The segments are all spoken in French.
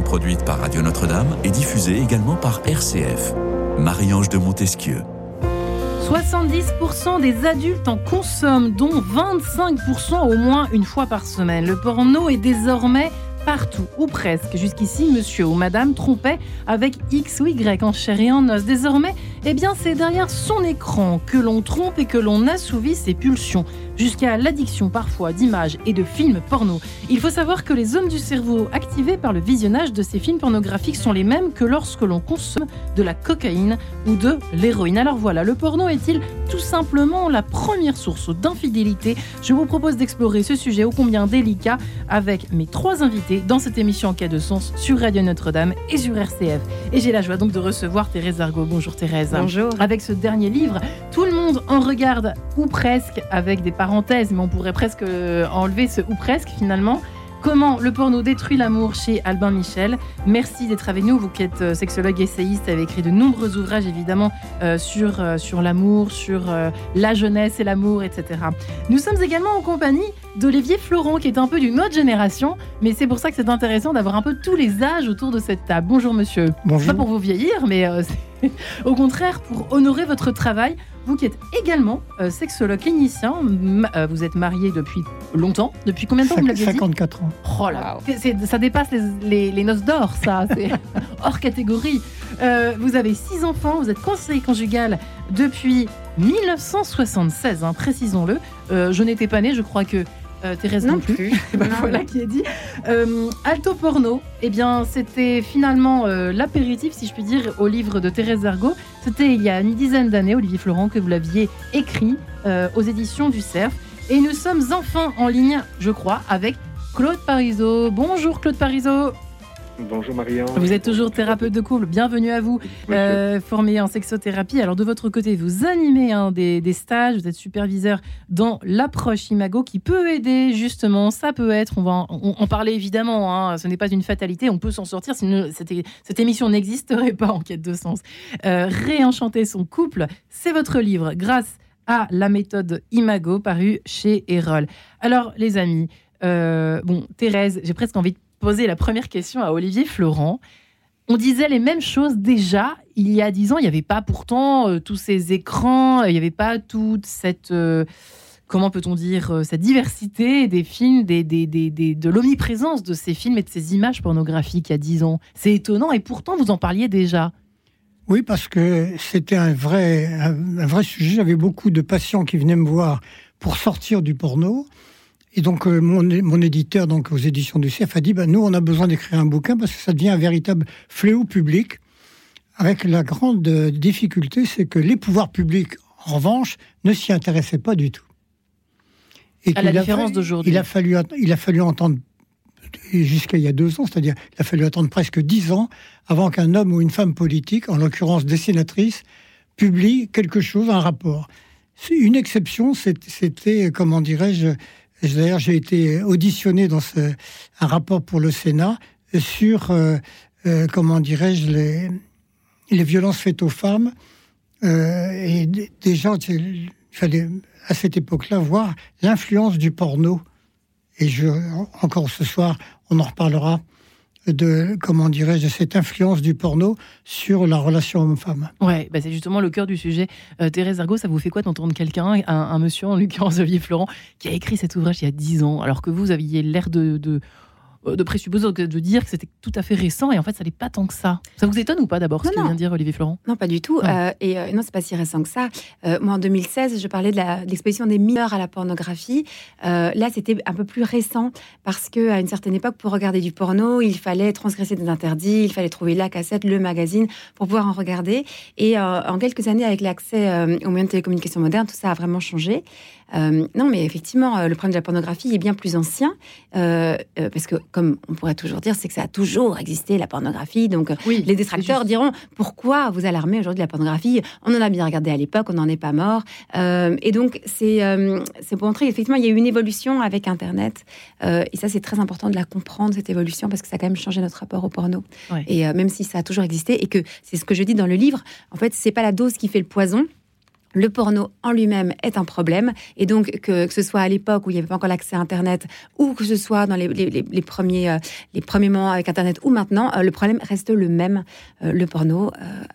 produite par Radio Notre-Dame et diffusée également par RCF. Marie-Ange de Montesquieu. 70% des adultes en consomment, dont 25% au moins une fois par semaine. Le porno est désormais partout, ou presque. Jusqu'ici, monsieur ou madame trompait avec X ou Y en chair et en os. Désormais, eh bien, c'est derrière son écran que l'on trompe et que l'on assouvit ses pulsions jusqu'à l'addiction parfois d'images et de films porno. Il faut savoir que les zones du cerveau activées par le visionnage de ces films pornographiques sont les mêmes que lorsque l'on consomme de la cocaïne ou de l'héroïne. Alors voilà, le porno est-il tout simplement la première source d'infidélité? Je vous propose d'explorer ce sujet ô combien délicat avec mes trois invités dans cette émission en cas de sens sur Radio Notre-Dame et sur RCF. Et j'ai la joie donc de recevoir Thérèse Argot. Bonjour Thérèse. Bonjour. Avec ce dernier livre, tout le monde en regarde ou presque avec des parenthèses, mais on pourrait presque euh, enlever ce ou presque finalement. Comment le porno détruit l'amour chez Albin Michel. Merci d'être avec nous. Vous qui êtes euh, sexologue essayiste, avez écrit de nombreux ouvrages évidemment euh, sur, sur l'amour, sur la jeunesse et l'amour, etc. Nous sommes également en compagnie d'Olivier Florent qui est un peu d'une autre génération, mais c'est pour ça que c'est intéressant d'avoir un peu tous les âges autour de cette table. Bonjour monsieur. Bonjour. Pas pour vous vieillir, mais au contraire pour honorer votre travail vous qui êtes également euh, sexologue clinicien, euh, vous êtes marié depuis longtemps. Depuis combien de temps vous l'avez dit? 54 ans. Oh là, ça dépasse les, noces d'or, ça. C'est hors catégorie. Euh, vous avez six enfants, vous êtes conseiller conjugal depuis 1976, hein, précisons-le. je n'étais pas née, je crois que euh, Thérèse non, plus. Ben voilà qui est dit. Euh, Alto Porno, eh bien, c'était finalement euh, l'apéritif, si je puis dire, au livre de Thérèse Argot. C'était il y a une dizaine d'années, Olivier Florent, que vous l'aviez écrit aux éditions du Cerf. Et nous sommes enfin en ligne, je crois, avec Claude Parisot. Bonjour Claude Parisot. Bonjour Marianne. Vous êtes toujours thérapeute de couple, bienvenue à vous, euh, formé en sexothérapie. Alors de votre côté, vous animez un des, stages, vous êtes superviseur dans l'approche Imago qui peut aider justement, ça peut être, on va en, parler évidemment, hein, ce n'est pas une fatalité, on peut s'en sortir, sinon cette, cette émission n'existerait pas en quête de sens. Euh, réenchanter son couple, c'est votre livre grâce à la méthode Imago paru chez Erol. Alors les amis, euh, bon Thérèse, j'ai presque envie de poser la première question à Olivier Florent. On disait les mêmes choses déjà il y a dix ans. Il n'y avait pas pourtant euh, tous ces écrans, il n'y avait pas toute cette... Euh, comment peut-on dire, euh, cette diversité des films, de l'omniprésence de ces films et de ces images pornographiques il y a dix ans. C'est étonnant et pourtant vous en parliez déjà. Oui, parce que c'était un vrai, un vrai sujet. J'avais beaucoup de patients qui venaient me voir pour sortir du porno. Et donc, euh, mon, mon, éditeur, donc aux éditions du CF, a dit ben, nous, on a besoin d'écrire un bouquin parce que ça devient un véritable fléau public. Avec la grande difficulté, c'est que les pouvoirs publics, en revanche, ne s'y intéressaient pas du tout. Et à la différence d'aujourd'hui. Il a fallu, il a fallu entendre jusqu'à il y a deux ans, c'est-à-dire il a fallu attendre presque dix ans avant qu'un homme ou une femme politique, en l'occurrence des sénatrices, publie quelque chose, un rapport. Une exception, c'était, comment dirais-je, D'ailleurs, j'ai été auditionné dans un rapport pour le Sénat sur, euh, euh, comment dirais-je, les, les violences faites aux femmes. Euh, et déjà, il fallait à cette époque-là voir l'influence du porno. Et je, encore ce soir, on en reparlera de comment dirais-je cette influence du porno sur la relation homme-femme. Ouais, bah c'est justement le cœur du sujet. Euh, Thérèse Argot, ça vous fait quoi d'entendre quelqu'un, un, monsieur en l'occurrence Olivier Florent, qui a écrit cet ouvrage il y a dix ans, alors que vous aviez l'air de de présupposer, de dire que c'était tout à fait récent et en fait ça n'est pas tant que ça. Ça vous étonne ou pas d'abord ce que vient de dire Olivier Florent? Non, pas du tout. Euh, et euh, non, c'est pas si récent que ça. moi en 2016, je parlais de l'exposition des mineurs à la pornographie. là, c'était un peu plus récent parce que à une certaine époque, pour regarder du porno, il fallait transgresser des interdits, il fallait trouver la cassette, le magazine pour pouvoir en regarder. Et en quelques années, avec l'accès aux moyens de télécommunication modernes, tout ça a vraiment changé. Euh, non, mais effectivement, euh, le problème de la pornographie est bien plus ancien, euh, parce que, comme on pourrait toujours dire, c'est que ça a toujours existé, la pornographie. Donc, les détracteurs diront, pourquoi vous alarmez aujourd'hui de la pornographie? On en a bien regardé à l'époque, on n'en est pas mort. et donc, c'est pour montrer, effectivement, il y a eu une évolution avec Internet. et ça, c'est très important de la comprendre, cette évolution, parce que ça a quand même changé notre rapport au porno. Et même si ça a toujours existé, et que c'est ce que je dis dans le livre, en fait, c'est pas la dose qui fait le poison, le porno en lui-même est un problème, et donc que, ce soit à l'époque où il n'y avait pas encore l'accès à Internet, ou que ce soit dans les, premiers, euh, les premiers moments avec Internet, ou maintenant, euh, le problème reste le même. Euh, le porno,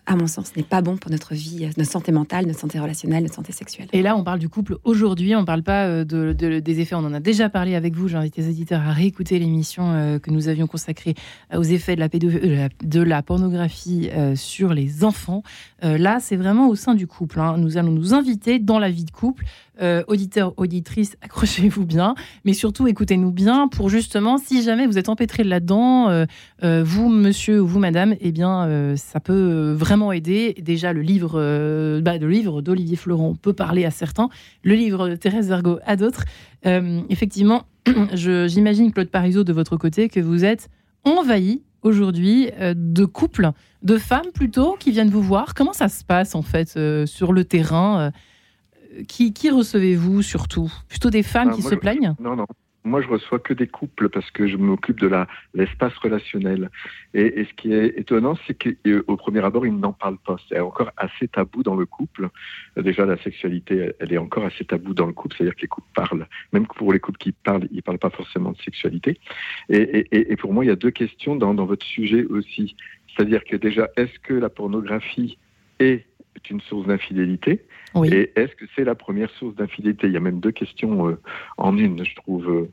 à mon sens, n'est pas bon pour notre vie, notre santé mentale, notre santé relationnelle, notre santé sexuelle. Et là, on parle du couple aujourd'hui, on ne parle pas de, des effets, on en a déjà parlé avec vous, j'invite les éditeurs à réécouter l'émission que nous avions consacrée aux effets de la, de la pornographie sur les enfants. là, c'est vraiment au sein du couple. Hein. Nous allons nous inviter dans la vie de couple. Euh, auditeurs, auditrices, accrochez-vous bien, mais surtout écoutez-nous bien pour justement, si jamais vous êtes empêtré là-dedans, euh, euh, vous, monsieur ou vous, madame, eh bien, ça peut vraiment aider. Déjà, le livre, bah, livre d'Olivier Florent peut parler à certains, le livre de Thérèse Vergo à d'autres. effectivement, j'imagine, Claude Parisot, de votre côté, que vous êtes envahi aujourd'hui de couples de femmes plutôt qui viennent vous voir. Comment ça se passe en fait euh, sur le terrain euh, Qui, qui recevez-vous surtout? Plutôt des femmes ah, qui se plaignent? Non, non. Moi, je reçois que des couples parce que je m'occupe de l'espace relationnel. Et, ce qui est étonnant, c'est qu'au premier abord, ils n'en parlent pas. C'est encore assez tabou dans le couple. Déjà, la sexualité, elle est encore assez tabou dans le couple. C'est-à-dire que les couples parlent. Même pour les couples qui parlent, ils ne parlent pas forcément de sexualité. Et, pour moi, il y a deux questions dans, dans votre sujet aussi. C'est-à-dire que déjà, est-ce que la pornographie est une source d'infidélité Et est-ce que c'est la première source d'infidélité? Il y a même deux questions euh, en une, je trouve.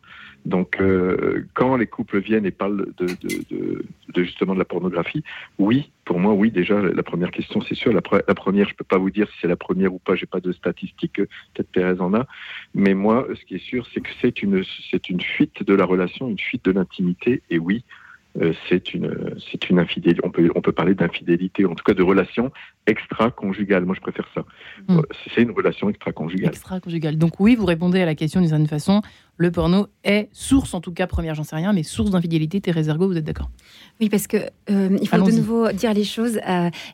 Donc, euh, quand les couples viennent et parlent de, justement de la pornographie, oui, pour moi, oui, déjà, la première question, c'est sûr. La, première, je ne peux pas vous dire si c'est la première ou pas, j'ai pas de statistiques, peut-être Thérèse en a. Mais moi, ce qui est sûr, c'est que c'est une, c'est une fuite de la relation, une fuite de l'intimité. Et oui, euh, c'est une, c'est une infidélité. On peut, on peut parler d'infidélité, en tout cas de relation extra-conjugale. Moi, je préfère ça. Hmm. Euh, c'est une relation extra-conjugale. Extra-conjugale. Donc oui, vous répondez à la question d'une certaine façon. Le porno est source, en tout cas première, j'en sais rien, mais source d'infidélité. Thérèse Ergo, vous êtes d'accord? Oui, parce que euh, il faut de nouveau dire les choses.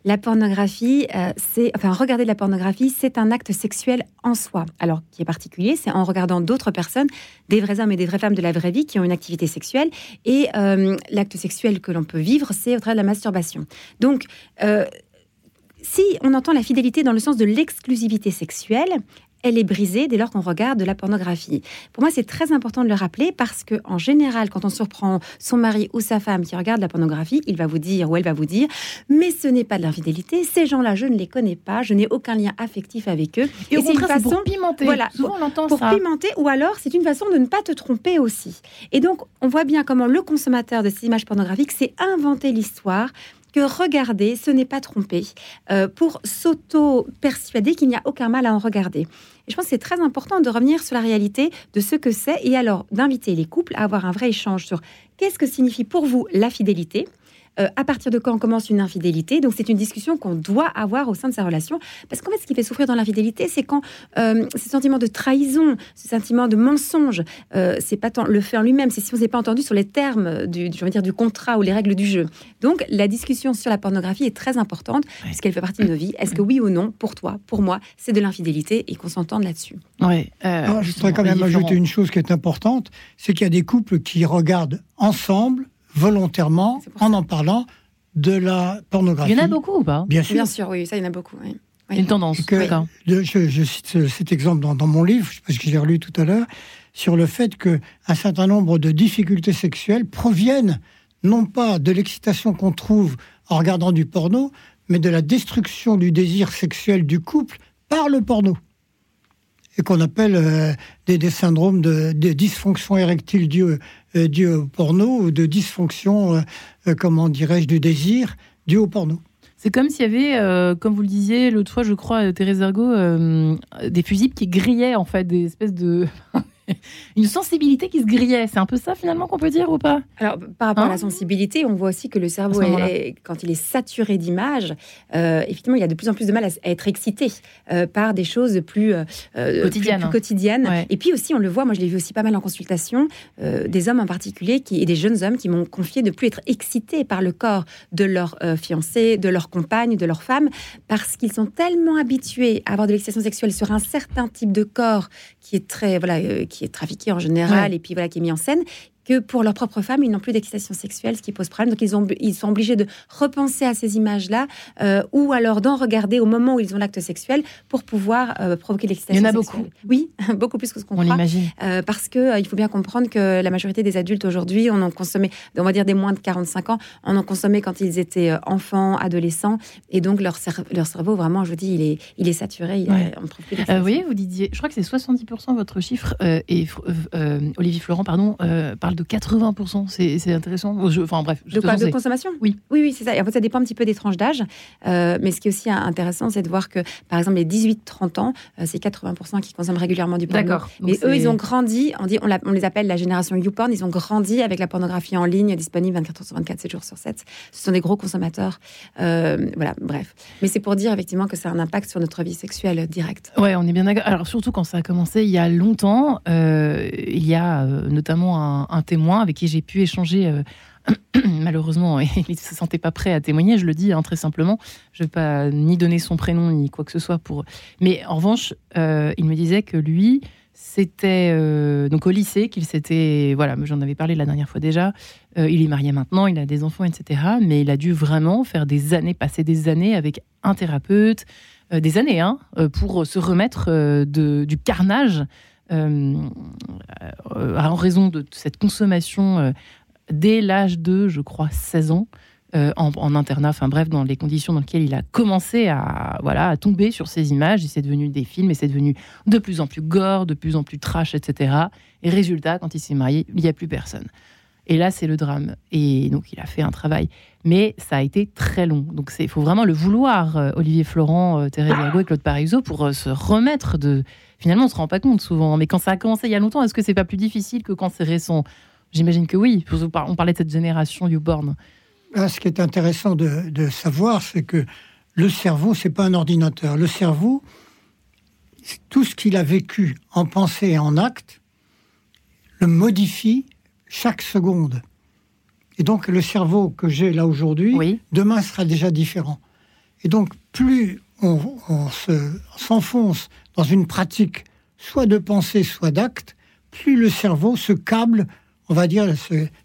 la pornographie, c'est, enfin, regarder de la pornographie, c'est un acte sexuel en soi. Alors, qui est particulier, c'est en regardant d'autres personnes, des vrais hommes et des vraies femmes de la vraie vie qui ont une activité sexuelle. Et l'acte sexuel que l'on peut vivre, c'est au travers de la masturbation. Donc, euh, si on entend la fidélité dans le sens de l'exclusivité sexuelle, elle est brisée dès lors qu'on regarde de la pornographie. Pour moi, c'est très important de le rappeler parce que, en général, quand on surprend son mari ou sa femme qui regarde la pornographie, il va vous dire ou elle va vous dire, mais ce n'est pas de l'infidélité. Ces gens-là, je ne les connais pas, je n'ai aucun lien affectif avec eux. Et, c'est une façon pour pimenter. Voilà, Souvent, on entend pour pimenter, ou alors c'est une façon de ne pas te tromper aussi. Et donc, on voit bien comment le consommateur de ces images pornographiques s'est inventé l'histoire que regarder, ce n'est pas tromper, euh, pour s'auto-persuader qu'il n'y a aucun mal à en regarder. Et je pense que c'est très important de revenir sur la réalité de ce que c'est et alors d'inviter les couples à avoir un vrai échange sur qu'est-ce que signifie pour vous la fidélité euh, à partir de quand on commence une infidélité? Donc c'est une discussion qu'on doit avoir au sein de sa relation. Parce qu'en fait, ce qui fait souffrir dans l'infidélité, c'est quand euh, ce sentiment de trahison, ce sentiment de mensonge, euh, c'est pas tant le fait en lui-même, c'est si on s'est pas entendu sur les termes du, je veux dire, du contrat ou les règles du jeu. Donc la discussion sur la pornographie est très importante, puisqu'elle fait partie de nos vies. Est-ce que oui ou non, pour toi, pour moi, c'est de l'infidélité et qu'on s'entende là-dessus? Oui. je voudrais quand même ajouter une chose qui est importante, c'est qu'il y a des couples qui regardent ensemble volontairement en en parlant de la pornographie. Il y en a beaucoup ou pas? Bien sûr. Bien sûr, oui, ça, il y en a beaucoup. Oui. Une tendance. je, cite cet exemple dans, mon livre, parce que j'ai relu tout à l'heure, sur le fait qu'un certain nombre de difficultés sexuelles proviennent non pas de l'excitation qu'on trouve en regardant du porno, mais de la destruction du désir sexuel du couple par le porno qu'on appelle euh, des, syndromes de, dysfonction érectile due, euh, au porno ou de dysfonction, euh, comment dirais-je, du désir dû au porno. C'est comme s'il y avait, comme vous le disiez l'autre fois, je crois, Thérèse Ergo, des fusibles qui grillaient en fait des espèces de une sensibilité qui se grillait. C'est un peu ça finalement qu'on peut dire ou pas? Alors par rapport à la hein? sensibilité, on voit aussi que le cerveau, quand il est saturé d'images, euh, effectivement, il a de plus en plus de mal à, être excité euh, par des choses plus, euh, quotidiennes. quotidiennes. Et puis aussi, on le voit, moi je l'ai vu aussi pas mal en consultation, des hommes en particulier qui, et des jeunes hommes qui m'ont confié de plus être excités par le corps de leur fiancé, de leur compagne, de leur femme, parce qu'ils sont tellement habitués à avoir de l'excitation sexuelle sur un certain type de corps qui est très voilà qui est trafiqué en général et puis voilà qui est mis en scène que pour leur propre femme, ils n'ont plus d'excitation sexuelle, ce qui pose problème. Donc ils, ont, ils sont obligés de repenser à ces images-là, euh, ou alors d'en regarder au moment où ils ont l'acte sexuel pour pouvoir euh, provoquer l'excitation sexuelle. Il y en a beaucoup. Oui, beaucoup plus que ce qu'on croit. On l'imagine. Euh, parce que il faut bien comprendre que la majorité des adultes aujourd'hui, on en consommait, on va dire des moins de 45 ans, on en consommait quand ils étaient enfants, adolescents, et donc leur, leur cerveau, vraiment, je vous dis, il est, il est saturé. Il ouais. vous voyez, vous disiez, je crois que c'est 70% votre chiffre, et Olivier Florent, pardon, parle de 80%. C'est intéressant. enfin bref. De quoi De consommation? Oui. Oui, oui, c'est ça. en fait, ça dépend un petit peu des tranches d'âge. Euh, mais ce qui est aussi intéressant, c'est de voir que, par exemple, les 18-30 ans, euh, c'est 80% qui consomment régulièrement du porno. D'accord. Mais eux, ils ont grandi, on, dit, on, on, les appelle la génération YouPorn, ils ont grandi avec la pornographie en ligne disponible 24 heures sur 24, 7 jours sur 7. Ce sont des gros consommateurs. Euh, voilà, bref. Mais c'est pour dire effectivement que ça a un impact sur notre vie sexuelle directe. Ouais, on est bien d'accord. Alors surtout quand ça a commencé il y a longtemps, il y a notamment un, un témoin avec qui j'ai pu échanger. Euh, malheureusement, il ne se sentait pas prêt à témoigner, je le dis hein, très simplement. Je ne vais pas ni donner son prénom ni quoi que ce soit pour. Mais en revanche, euh, il me disait que lui, c'était euh, donc au lycée qu'il s'était. Voilà, j'en avais parlé la dernière fois déjà. il est marié maintenant, il a des enfants, etc. Mais il a dû vraiment faire des années, passer des années avec un thérapeute, des années, hein, pour se remettre de, du carnage en raison de cette consommation euh, dès l'âge de, je crois, 16 ans. Euh, en, internat, enfin bref, dans les conditions dans lesquelles il a commencé à, voilà, à tomber sur ces images, et c'est devenu des films, et c'est devenu de plus en plus gore, de plus en plus trash, etc. Et résultat, quand il s'est marié, il n'y a plus personne. Et là, c'est le drame. Et donc, il a fait un travail. Mais ça a été très long. Donc, il faut vraiment le vouloir, Olivier Florent, Thérèse Virgo et Claude Parizeau, pour se remettre de, finalement, on se rend pas compte souvent. Mais quand ça a commencé il y a longtemps, est-ce que c'est pas plus difficile que quand c'est récent? J'imagine que oui. On parlait de cette génération YouBorn. Ah, ce qui est intéressant de, savoir, c'est que le cerveau, c'est pas un ordinateur. Le cerveau, tout ce qu'il a vécu en pensée et en acte, le modifie chaque seconde. Et donc le cerveau que j'ai là aujourd'hui, demain sera déjà différent. Et donc plus on, on s'enfonce dans une pratique soit de pensée, soit d'acte, plus le cerveau se câble, on va dire,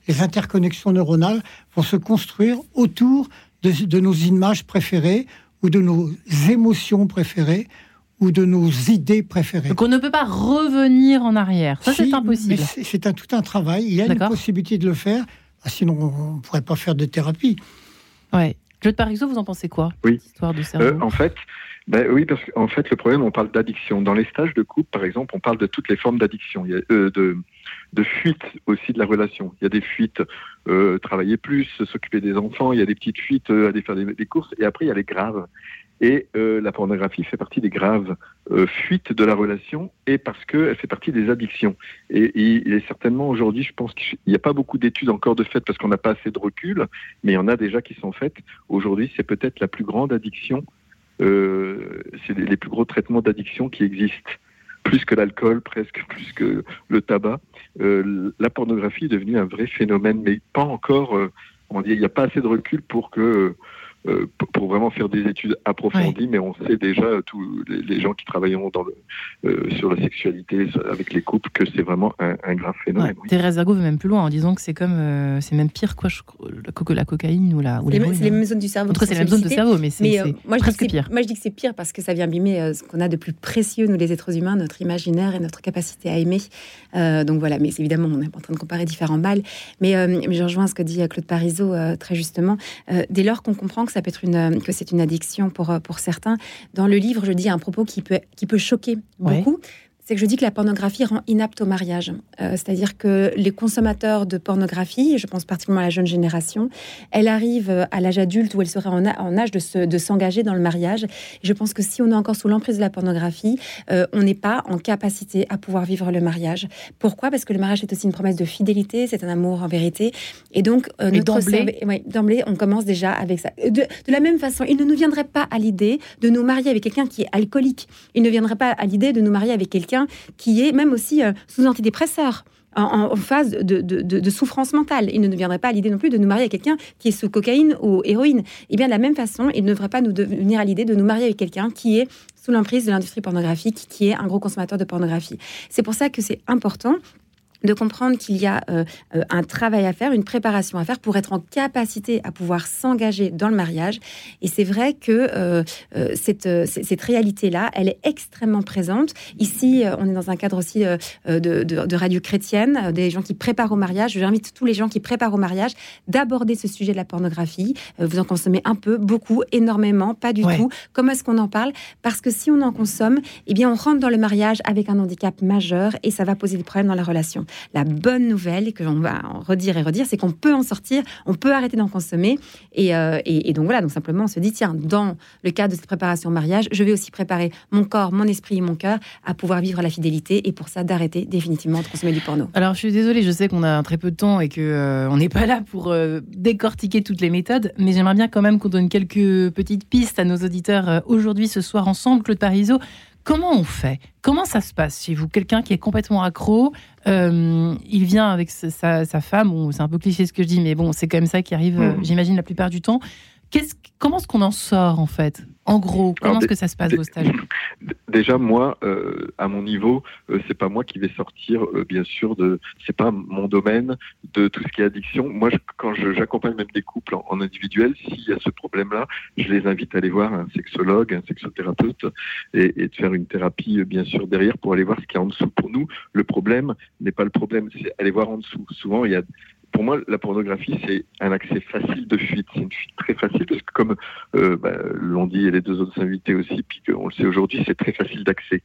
les interconnexions neuronales vont se construire autour de, nos images préférées ou de nos émotions préférées ou de nos idées préférées. Donc on ne peut pas revenir en arrière. Ça, c'est impossible. C'est un, tout un travail. Il y a une possibilité de le faire. Ah, sinon, on ne pourrait pas faire de thérapie. Ouais. Claude Parizeau, vous en pensez quoi Oui. Histoire de cerveau? Euh, en fait, ben oui, parce qu'en fait, le problème, on parle d'addiction. Dans les stages de couple, par exemple, on parle de toutes les formes d'addiction, euh, de, de fuite aussi de la relation. Il y a des fuites, euh, travailler plus, s'occuper des enfants, il y a des petites fuites, euh, aller faire des, courses, et après, il y a les graves. Et euh, la pornographie fait partie des graves euh, fuites de la relation, et parce qu'elle fait partie des addictions. Et, il est certainement aujourd'hui, je pense qu'il n'y a pas beaucoup d'études encore de fait, parce qu'on n'a pas assez de recul, mais il y en a déjà qui sont faites. Aujourd'hui, c'est peut-être la plus grande addiction euh, c'est les plus gros traitements d'addiction qui existent plus que l'alcool, presque plus que le tabac. Euh, la pornographie est devenue un vrai phénomène, mais pas encore. Euh, on dit, il n'y a pas assez de recul pour que pour vraiment faire des études approfondies, mais on sait déjà, tous les, gens qui travailleront dans le, euh, sur la sexualité avec les couples, que c'est vraiment un, grave phénomène. Thérèse Argo va même plus loin en disant que c'est comme, euh, c'est même pire quoi, que la cocaïne ou la. C'est les, mêmes zones du cerveau. c'est les mêmes zones de cerveau, mais c'est presque pire. Moi je dis que c'est pire parce que ça vient abîmer ce qu'on a de plus précieux, nous les êtres humains, notre imaginaire et notre capacité à aimer. donc voilà, mais évidemment, on est en train de comparer différents mâles. Mais, je rejoins ce que dit Claude Parizeau très justement. dès lors qu'on comprend que ça peut être une, que c'est une addiction pour, pour certains. Dans le livre, je dis un propos qui peut, qui peut choquer beaucoup c'est que je dis que la pornographie rend inapte au mariage. Euh, c'est-à-dire que les consommateurs de pornographie, je pense particulièrement à la jeune génération, elle arrive à l'âge adulte où elle serait en, âge de, s'engager dans le mariage. Et je pense que si on est encore sous l'emprise de la pornographie, euh, on n'est pas en capacité à pouvoir vivre le mariage. Pourquoi? Parce que le mariage est aussi une promesse de fidélité, c'est un amour en vérité. Et donc, euh, d'emblée, on commence déjà avec ça. De, de la même façon, il ne nous viendrait pas à l'idée de nous marier avec quelqu'un qui est alcoolique. Il ne viendrait pas à l'idée de nous marier avec quelqu'un qui est même aussi euh, sous antidépresseur. En, phase de, souffrance mentale. Il ne nous viendrait pas à l'idée non plus de nous marier avec quelqu'un qui est sous cocaïne ou héroïne. Et eh bien de la même façon, il ne devrait pas nous venir à l'idée de nous marier avec quelqu'un qui est sous l'emprise de l'industrie pornographique, qui est un gros consommateur de pornographie. C'est pour ça que c'est important de comprendre qu'il y a euh, euh, un travail à faire, une préparation à faire pour être en capacité à pouvoir s'engager dans le mariage. Et c'est vrai que euh, cette, cette réalité-là, elle est extrêmement présente. Ici, on est dans un cadre aussi de, de, radio chrétienne, des gens qui préparent au mariage. J'invite tous les gens qui préparent au mariage d'aborder ce sujet de la pornographie. vous en consommez un peu, beaucoup, énormément, pas du tout. Comment est-ce qu'on en parle? Parce que si on en consomme, eh bien, on rentre dans le mariage avec un handicap majeur et ça va poser des problèmes dans la relation. La bonne nouvelle, et que l'on va en redire et redire, c'est qu'on peut en sortir, on peut arrêter d'en consommer. Euh, et, donc voilà, donc simplement on se dit, tiens, dans le cadre de cette préparation au mariage, je vais aussi préparer mon corps, mon esprit et mon cœur à pouvoir vivre la fidélité et pour ça d'arrêter définitivement de consommer du porno. Alors je suis désolée, je sais qu'on a très peu de temps et que euh, on n'est pas là pour euh, décortiquer toutes les méthodes, mais j'aimerais bien quand même qu'on donne quelques petites pistes à nos auditeurs aujourd'hui ce soir ensemble. Claude Parizeau, Comment on fait? Comment ça se passe chez vous? Quelqu'un qui est complètement accro, euh, il vient avec sa, femme, c'est un peu cliché ce que je dis, mais bon, c'est quand même ça qui arrive, euh, mmh. j'imagine, la plupart du temps. Comment est-ce qu'on en sort en fait? En gros, comment est-ce que ça se passe vos stages? Déjà, moi, euh, à mon niveau, euh, c'est pas moi qui vais sortir, euh, bien sûr, de. C'est pas mon domaine de tout ce qui est addiction. Moi, quand j'accompagne même des couples en, individuel, s'il y a ce problème-là, je les invite à aller voir un sexologue, un sexothérapeute, et, et, de faire une thérapie, bien sûr, derrière pour aller voir ce qu'il y a en dessous. Pour nous, le problème n'est pas le problème, c'est aller voir en dessous. Souvent, il y a pour moi, la pornographie, c'est un accès facile de fuite. C'est une fuite très facile parce que, comme euh, bah, l'ont dit les deux autres invités aussi, puis qu'on le sait aujourd'hui, c'est très facile d'accès.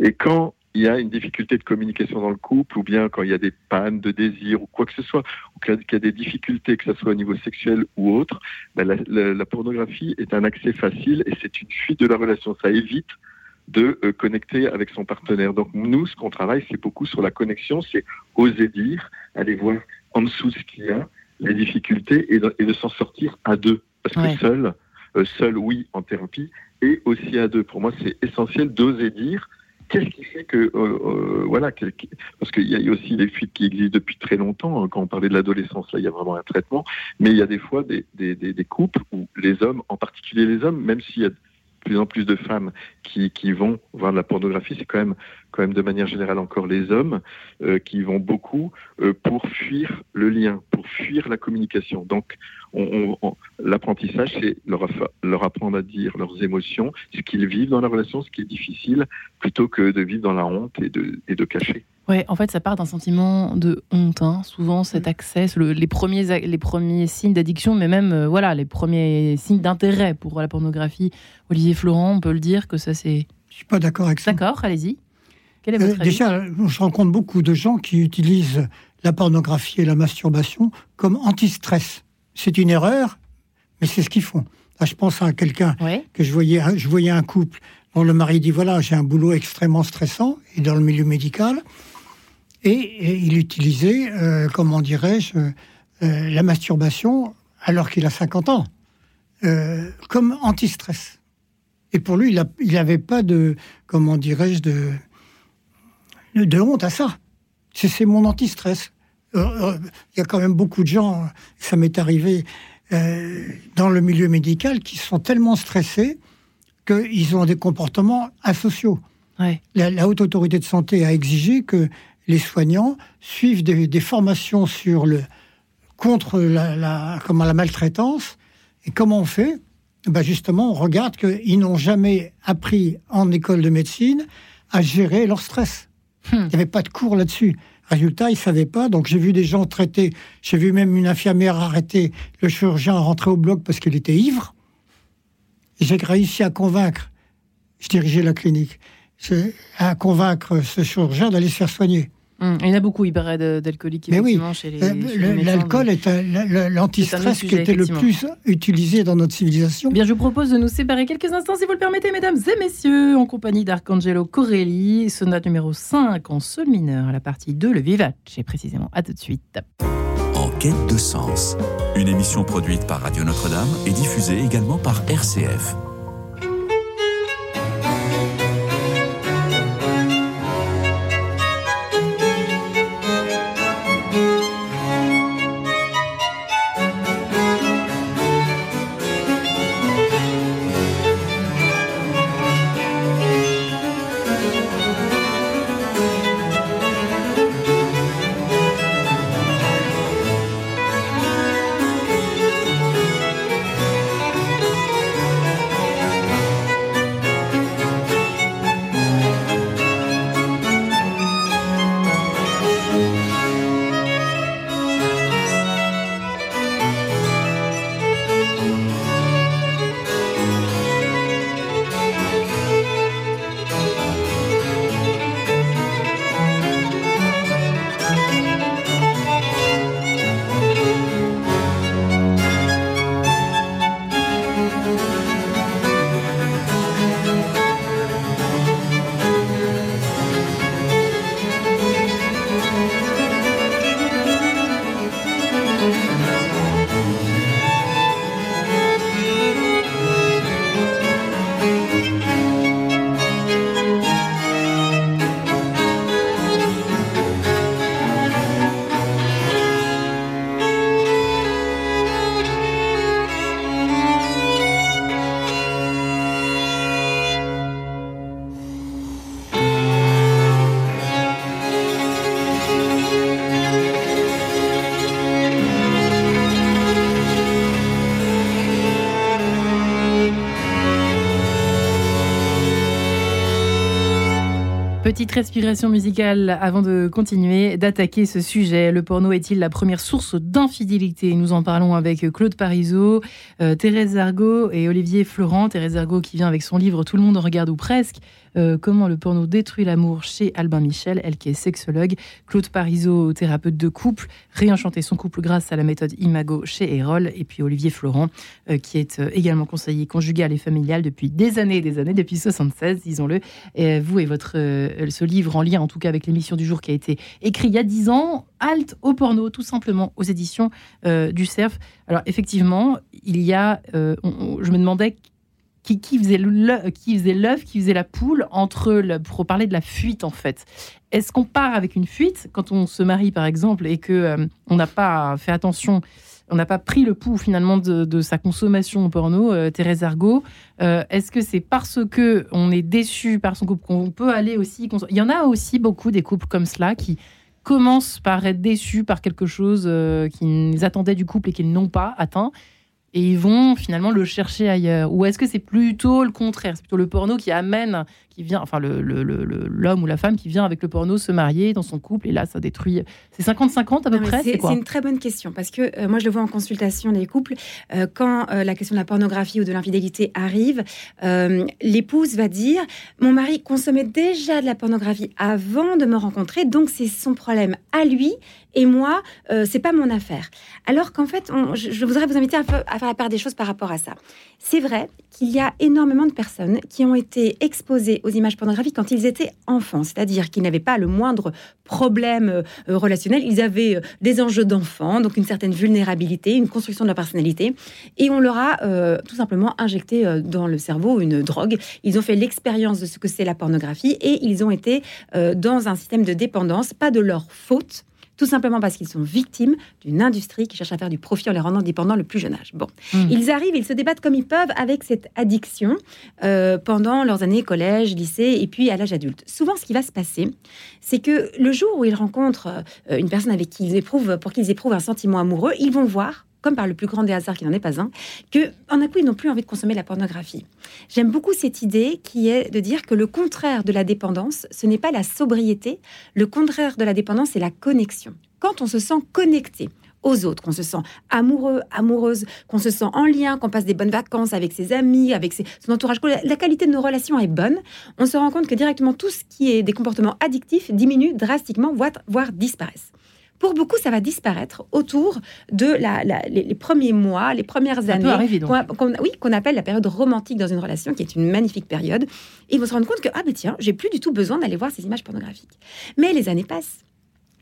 Et quand il y a une difficulté de communication dans le couple, ou bien quand il y a des pannes de désir, ou quoi que ce soit, ou qu'il y a des difficultés, que ce soit au niveau sexuel ou autre, bah, la, pornographie est un accès facile et c'est une fuite de la relation. Ça évite de euh, connecter avec son partenaire. Donc nous, ce qu'on travaille, c'est beaucoup sur la connexion, c'est oser dire, aller voir en dessous de ce qu'il y a, les difficultés, et de, s'en sortir à deux. Parce que seul, euh, seul, oui, en thérapie, et aussi à deux. Pour moi, c'est essentiel d'oser dire qu'est-ce qui fait que, euh, euh, voilà, parce qu'il y a aussi des fuites qui existent depuis très longtemps. Hein. quand on parlait de l'adolescence, là, il y a vraiment un traitement. Mais il y a des fois des, des, des couples où les hommes, en particulier les hommes, même s'il y a plus en plus de femmes qui, vont voir de la pornographie, c'est quand même, de manière générale encore les hommes euh, qui vont beaucoup euh, pour fuir le lien, pour fuir la communication. Donc, on, l'apprentissage, c'est leur, leur apprendre à dire leurs émotions, ce qu'ils vivent dans la relation, ce qui est difficile, plutôt que de vivre dans la honte et de, et de cacher. Ouais, en fait, ça part d'un sentiment de honte. Hein. Souvent, cet mm. accès, les, premiers, les premiers signes d'addiction, mais même euh, voilà, les premiers signes d'intérêt pour la pornographie. Olivier Florent, on peut le dire que ça, c'est. Je suis pas d'accord avec ça. D'accord, allez-y. Quel est votre euh, Déjà, je rencontre beaucoup de gens qui utilisent la pornographie et la masturbation comme anti-stress. C'est une erreur, mais c'est ce qu'ils font. Là, je pense à quelqu'un que je voyais, je voyais un couple dont le mari dit voilà, j'ai un boulot extrêmement stressant et dans le milieu médical. Et, il utilisait, euh, comment dirais-je, euh, la masturbation alors qu'il a 50 ans, euh, comme anti-stress. Et pour lui, il n'avait pas de, comment dirais-je, de, de honte à ça. C'est mon anti-stress. Il y a quand même beaucoup de gens, ça m'est arrivé dans le milieu médical, qui sont tellement stressés qu'ils ont des comportements asociaux. La, la, haute autorité de santé a exigé que les soignants suivent des, formations sur le contre la, comment, la maltraitance. Et comment on fait? Ben Justement, on regarde qu'ils n'ont jamais appris en école de médecine à gérer leur stress. Hmm. Il n'y avait pas de cours là-dessus. Résultat, ils ne savaient pas. Donc, j'ai vu des gens traités. J'ai vu même une infirmière arrêter le chirurgien rentrer au bloc parce qu'il était ivre. J'ai réussi à convaincre, je dirigeais la clinique, à convaincre ce chirurgien d'aller se faire soigner. Hum, il y en a beaucoup, hybrides d'alcooliques, Mais oui, euh, l'alcool est l'antistress qui était le plus utilisé dans notre civilisation. Bien, je vous propose de nous séparer quelques instants, si vous le permettez, mesdames et messieurs, en compagnie d'Arcangelo Corelli, sonate numéro 5 en sol mineur, à la partie 2, le vivace, précisément. À tout de suite. En quête de sens, une émission produite par Radio Notre-Dame et diffusée également par RCF. Respiration musicale avant de continuer, d'attaquer ce sujet. Le porno est-il la première source d'infidélité Nous en parlons avec Claude Parisot, euh, Thérèse Argot et Olivier Florent. Thérèse Argot qui vient avec son livre Tout le monde regarde ou presque. Euh, comment le porno détruit l'amour chez Albin Michel, elle qui est sexologue. Claude Parisot, thérapeute de couple, réenchanter son couple grâce à la méthode Imago chez Erol. Et puis Olivier Florent, euh, qui est également conseiller conjugal et familial depuis des années et des années, depuis 76, disons-le. Vous et votre ce livre en lien en tout cas avec l'émission du jour qui a été écrit il y a dix ans, Halte au porno, tout simplement, aux éditions euh, du CERF. Alors effectivement, il y a, euh, je me demandais qui, faisait qui faisait l'œuf, qui faisait la poule entre, pour parler de la fuite en fait. Est-ce qu'on part avec une fuite quand on se marie par exemple et que on n'a pas fait attention on n'a pas pris le pouls finalement de, sa consommation au porno, euh, Thérèse Argot. Euh, est-ce que c'est parce que on est déçu par son couple qu'on peut aller aussi Il y en a aussi beaucoup des couples comme cela qui commencent par être déçus par quelque chose euh, qu'ils attendaient du couple et qu'ils n'ont pas atteint. Et ils vont finalement le chercher ailleurs. Ou est-ce que c'est plutôt le contraire? C'est plutôt le porno qui amène, qui vient, enfin l'homme le, le, ou la femme qui vient avec le porno se marier dans son couple et là ça détruit. C'est 50-50 à peu près C'est une très bonne question parce que euh, moi je le vois en consultation des couples euh, quand euh, la question de la pornographie ou de l'infidélité arrive, l'épouse va dire mon mari consommait déjà de la pornographie avant de me rencontrer donc c'est son problème à lui et moi, euh, c'est pas mon affaire. Alors qu'en fait, je, voudrais vous inviter à, à, faire la part des choses par rapport à ça. C'est vrai qu'il y a énormément de personnes qui ont été exposées aux images pornographiques quand ils étaient enfants, c'est-à-dire qu'ils n'avaient pas le moindre problème euh, relationnel, ils avaient euh, des enjeux d'enfant, donc une certaine vulnérabilité, une construction de leur personnalité, et on leur a tout simplement injecté dans le cerveau une drogue. Ils ont fait l'expérience de ce que c'est la pornographie et ils ont été dans un système de dépendance, pas de leur faute, tout simplement parce qu'ils sont victimes d'une industrie qui cherche à faire du profit en les rendant dépendants le plus jeune âge. Bon, hmm. ils arrivent, ils se débattent comme ils peuvent avec cette addiction euh, pendant leurs années collège, lycée et puis à l'âge adulte. Souvent, ce qui va se passer, c'est que le jour où ils rencontrent euh, une personne avec qui ils éprouvent, pour qu'ils éprouvent un sentiment amoureux, ils vont voir comme par le plus grand des hasards qui n'en est pas un, que en un coup, ils n'ont plus envie de consommer la pornographie. J'aime beaucoup cette idée qui est de dire que le contraire de la dépendance, ce n'est pas la sobriété, le contraire de la dépendance, c'est la connexion. Quand on se sent connecté, aux autres, qu'on se sent amoureux, amoureuse, qu'on se sent en lien, qu'on passe des bonnes vacances avec ses amis, avec son entourage, la qualité de nos relations est bonne, on se rend compte que directement tout ce qui est des comportements addictifs diminue drastiquement, voire, voire disparaissent. Pour beaucoup, ça va disparaître autour de la, les, premiers mois, les premières années, qu'on, oui, qu'on appelle la période romantique dans une relation, qui est une magnifique période. Et ils vont se rendre compte que, ah ben tiens, j'ai plus du tout besoin d'aller voir ces images pornographiques. Mais les années passent.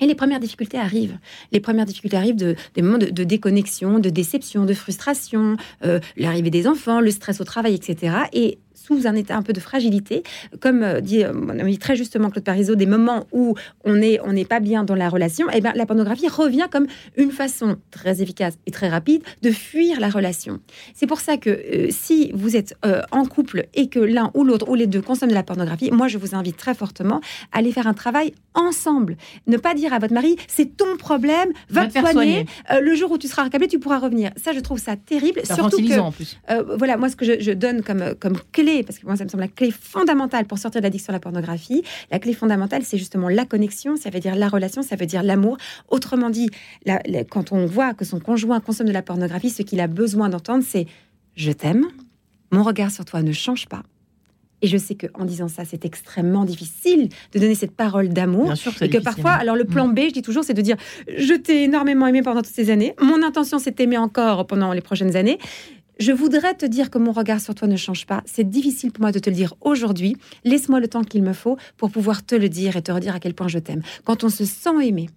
Et les premières difficultés arrivent. Les premières difficultés arrivent de, des moments de, déconnexion, de déception, de frustration, euh, l'arrivée des enfants, le stress au travail, etc. Et sous un état un peu de fragilité, comme euh, dit euh, mon ami très justement Claude Parisot, des moments où on n'est on n'est pas bien dans la relation, et eh bien la pornographie revient comme une façon très efficace et très rapide de fuir la relation. C'est pour ça que euh, si vous êtes en couple et que l'un ou l'autre ou les deux consomment de la pornographie, moi je vous invite très fortement à aller faire un travail ensemble. Ne pas dire à votre mari c'est ton problème, va, te soigner. le jour où tu seras accablé, tu pourras revenir. Ça, je trouve ça terrible. Surtout que, en plus. voilà, moi ce que je, je donne comme comme clé parce que moi, ça me semble la clé fondamentale pour sortir de l'addiction à la pornographie. La clé fondamentale, c'est justement la connexion, ça veut dire la relation, ça veut dire l'amour. Autrement dit, quand on voit que son conjoint consomme de la pornographie, ce qu'il a besoin d'entendre, c'est je t'aime, mon regard sur toi ne change pas. Et je sais qu'en disant ça, c'est extrêmement difficile de donner cette parole d'amour. Et que parfois, alors le plan mm. B, je dis toujours, c'est de dire Je t'ai énormément aimé pendant toutes ces années. Mon intention, c'est d'aimer encore pendant les prochaines années. Je voudrais te dire que mon regard sur toi ne change pas. C'est difficile pour moi de te le dire aujourd'hui. Laisse-moi le temps qu'il me faut pour pouvoir te le dire et te redire à quel point je t'aime. Quand on se sent aimé,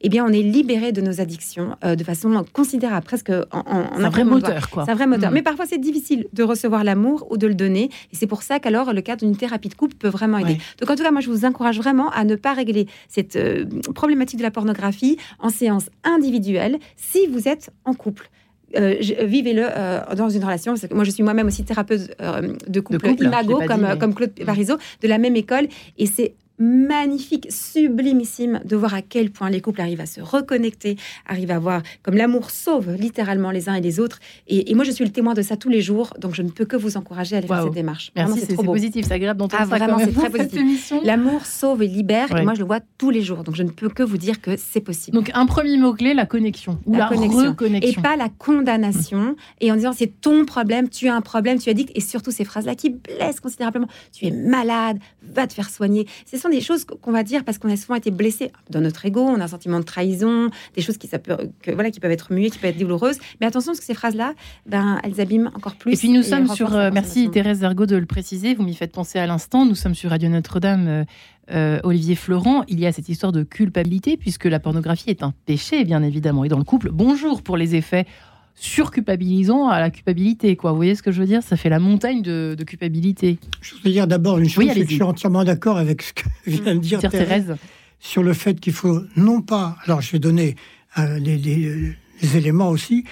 eh bien, on est libéré de nos addictions euh, de façon considérable, presque en, un vrai moteur, quoi. C'est un vrai moteur. Mm. Mais parfois, c'est difficile de recevoir l'amour ou de le donner. Et c'est pour ça qu'alors, le cadre d'une thérapie de couple peut vraiment aider. Donc, en tout cas, moi, je vous encourage vraiment à ne pas régler cette euh, problématique de la pornographie en séance individuelle si vous êtes en couple. Euh, vivez-le euh, dans une relation. moi, je suis moi-même aussi thérapeute euh, de couple, imago, comme, comme Claude Parisot, de la même école. Et c'est magnifique, sublimissime de voir à quel point les couples arrivent à se reconnecter, arrivent à voir comme l'amour sauve littéralement les uns et les autres. Et, moi, je suis le témoin de ça tous les jours, donc je ne peux que vous encourager à aller faire cette démarche. Merci, c'est positif, c'est agréable d'entendre ah, Vraiment, c'est très positif. L'amour sauve et libère, et moi, je le vois tous les jours, donc je ne peux que vous dire que c'est possible. Donc un premier mot-clé, la connexion, ou la, connexion. reconnexion. Et pas la condamnation, et en disant c'est ton problème, tu as un problème, tu as dit, et surtout ces phrases-là qui blessent considérablement. Tu es malade, va te faire soigner. Ce sont des choses qu'on va dire parce qu'on a souvent été blessé dans notre ego, on a un sentiment de trahison, des choses qui, ça peut, que, voilà, qui peuvent être muées, qui peuvent être douloureuses. Mais attention, parce que ces phrases-là, ben, elles abîment encore plus. Et puis nous sommes sur, euh, merci Thérèse Zergo de le préciser, vous m'y faites penser à l'instant, nous sommes sur Radio Notre-Dame. Euh, euh, Olivier Florent, il y a cette histoire de culpabilité, puisque la pornographie est un péché, bien évidemment. Et dans le couple, bonjour pour les effets surculpabilisant à la culpabilité. Quoi. Vous voyez ce que je veux dire? Ça fait la montagne de, culpabilité. Je voudrais dire d'abord une chose, je suis entièrement d'accord avec ce que vient de dire Thérèse, sur le fait qu'il faut non pas, alors je vais donner euh, les, éléments aussi,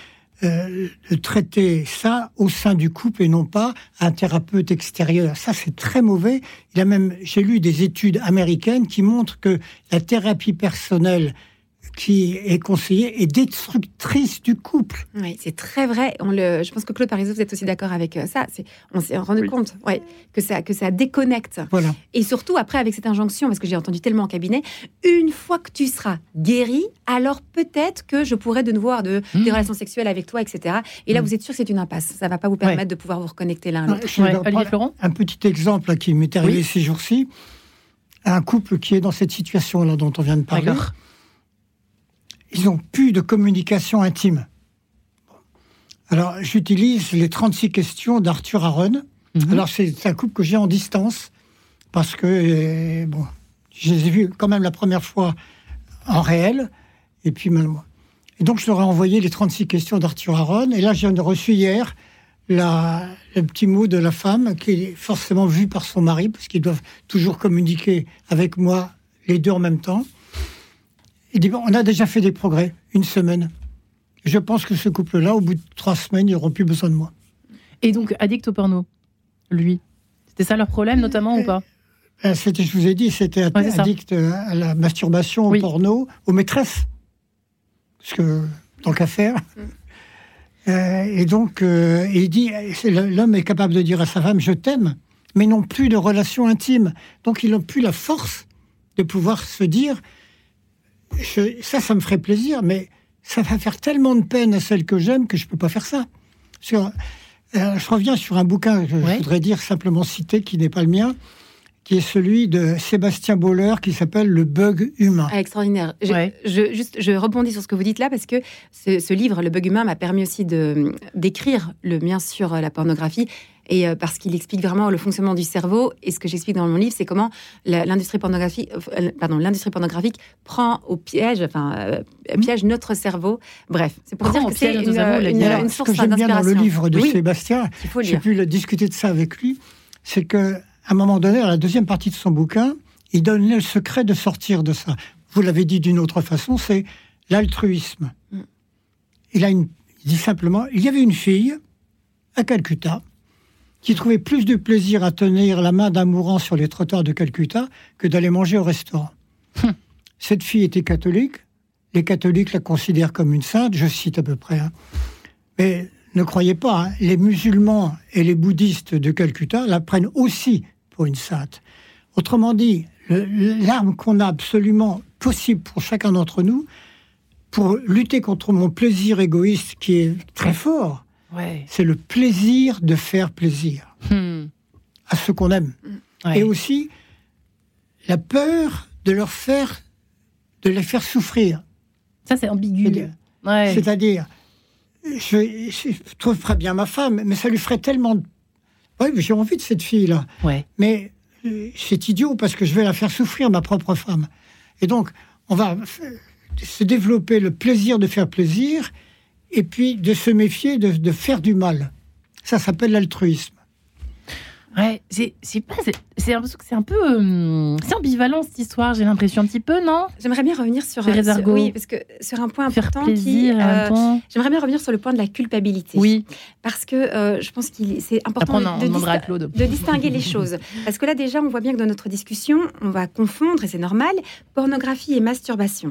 euh, de traiter ça au sein du couple et non pas un thérapeute extérieur. Ça, c'est très mauvais. Il a même, j'ai lu des études américaines qui montrent que la thérapie personnelle qui est conseillée est destructrice du couple. Oui, c'est très vrai. On le, je pense que Claude Parisot, vous êtes aussi d'accord avec euh, ça. On s'est rendu compte ouais, que, ça, que ça déconnecte. Voilà. Et surtout, après, avec cette injonction, parce que j'ai entendu tellement en cabinet, une fois que tu seras guéri, alors peut-être que je pourrai de nouveau avoir de, mmh. des relations sexuelles avec toi, etc. Et là, mmh. vous êtes sûr que c'est une impasse. Ça ne va pas vous permettre de pouvoir vous reconnecter l'un à l'autre. Florent Un petit exemple qui m'est arrivé ces jours-ci. Un couple qui est dans cette situation-là dont on vient de parler ils n'ont plus de communication intime. Alors, j'utilise les 36 questions d'Arthur Aron. Mhm. Alors, c'est un couple que j'ai en distance, parce que, euh, bon, je les ai vus quand même la première fois en réel, et puis maintenant. Et donc, je leur ai envoyé les 36 questions d'Arthur Aron, et là, j'ai reçu hier la, le petit mot de la femme, qui est forcément vue par son mari, parce qu'ils doivent toujours communiquer avec moi, les deux en même temps. Il dit, on a déjà fait des progrès, une semaine. Je pense que ce couple-là, au bout de trois semaines, ils n'auront plus besoin de moi. Et donc, addict au porno, lui C'était ça leur problème, notamment, ou pas? Euh, c'était, Je vous ai dit, c'était addict à la masturbation, au porno, aux maîtresses. Parce que, tant qu'à faire. Mm. Euh, et donc, euh, il dit, l'homme est capable de dire à sa femme, je t'aime, mais non plus de relation intime. Donc, il n'a plus la force de pouvoir se dire, ça, ça me ferait plaisir, mais ça va faire tellement de peine à celle que j'aime que je ne peux pas faire ça. Sur, euh, je reviens sur un bouquin que je voudrais dire simplement citer, qui n'est pas le mien, qui est celui de Sébastien Boller, qui s'appelle Le bug humain. Ah, extraordinaire. Je, juste, je rebondis sur ce que vous dites là, parce que ce, ce livre, Le bug humain, m'a permis aussi d'écrire le mien sur la pornographie et euh, parce qu'il explique vraiment le fonctionnement du cerveau. Et ce que j'explique dans mon livre, c'est comment l'industrie pornographique, euh, pardon, l'industrie pornographique prend au piège, enfin, euh, piège notre cerveau. Bref, c'est pour dire que c'est une, une, Ce que j'aime bien dans le livre de Sébastien, j'ai pu discuter de ça avec lui, c'est que à un moment donné, à la deuxième partie de son bouquin, il donne le secret de sortir de ça. Vous l'avez dit d'une autre façon, c'est l'altruisme. Mm. Il, a une, il dit simplement, il y avait une fille à Calcutta qui trouvait plus de plaisir à tenir la main d'un mourant sur les trottoirs de Calcutta que d'aller manger au restaurant. Hum. Cette fille était catholique. Les catholiques la considèrent comme une sainte, je cite à peu près. Hein. Mais ne croyez pas, hein, les musulmans et les bouddhistes de Calcutta la prennent aussi pour une sainte. Autrement dit, l'arme qu'on a absolument possible pour chacun d'entre nous, pour lutter contre mon plaisir égoïste qui est très fort, c'est le plaisir de faire plaisir hmm. à ceux qu'on aime. Et aussi la peur de leur faire, de les faire souffrir. Ça, c'est ambigu. C'est-à-dire, je, trouve très bien ma femme, mais ça lui ferait tellement. Oui, j'ai envie de cette fille-là. Mais euh, c'est idiot parce que je vais la faire souffrir, ma propre femme. Et donc, on va se développer le plaisir de faire plaisir et puis de se méfier de, faire du mal. Ça s'appelle l'altruisme. Ouais, c'est pas, c'est un, un peu, euh, c'est ambivalent cette histoire. J'ai l'impression un petit peu, non? J'aimerais bien revenir sur, sur, sur, oui, parce que sur un point important qui, euh, j'aimerais bien revenir sur le point de la culpabilité. Oui, parce que euh, je pense qu'il c'est important Après, on, de, de, de, distinguer les choses. Parce que là déjà, on voit bien que dans notre discussion, on va confondre et c'est normal pornographie et masturbation.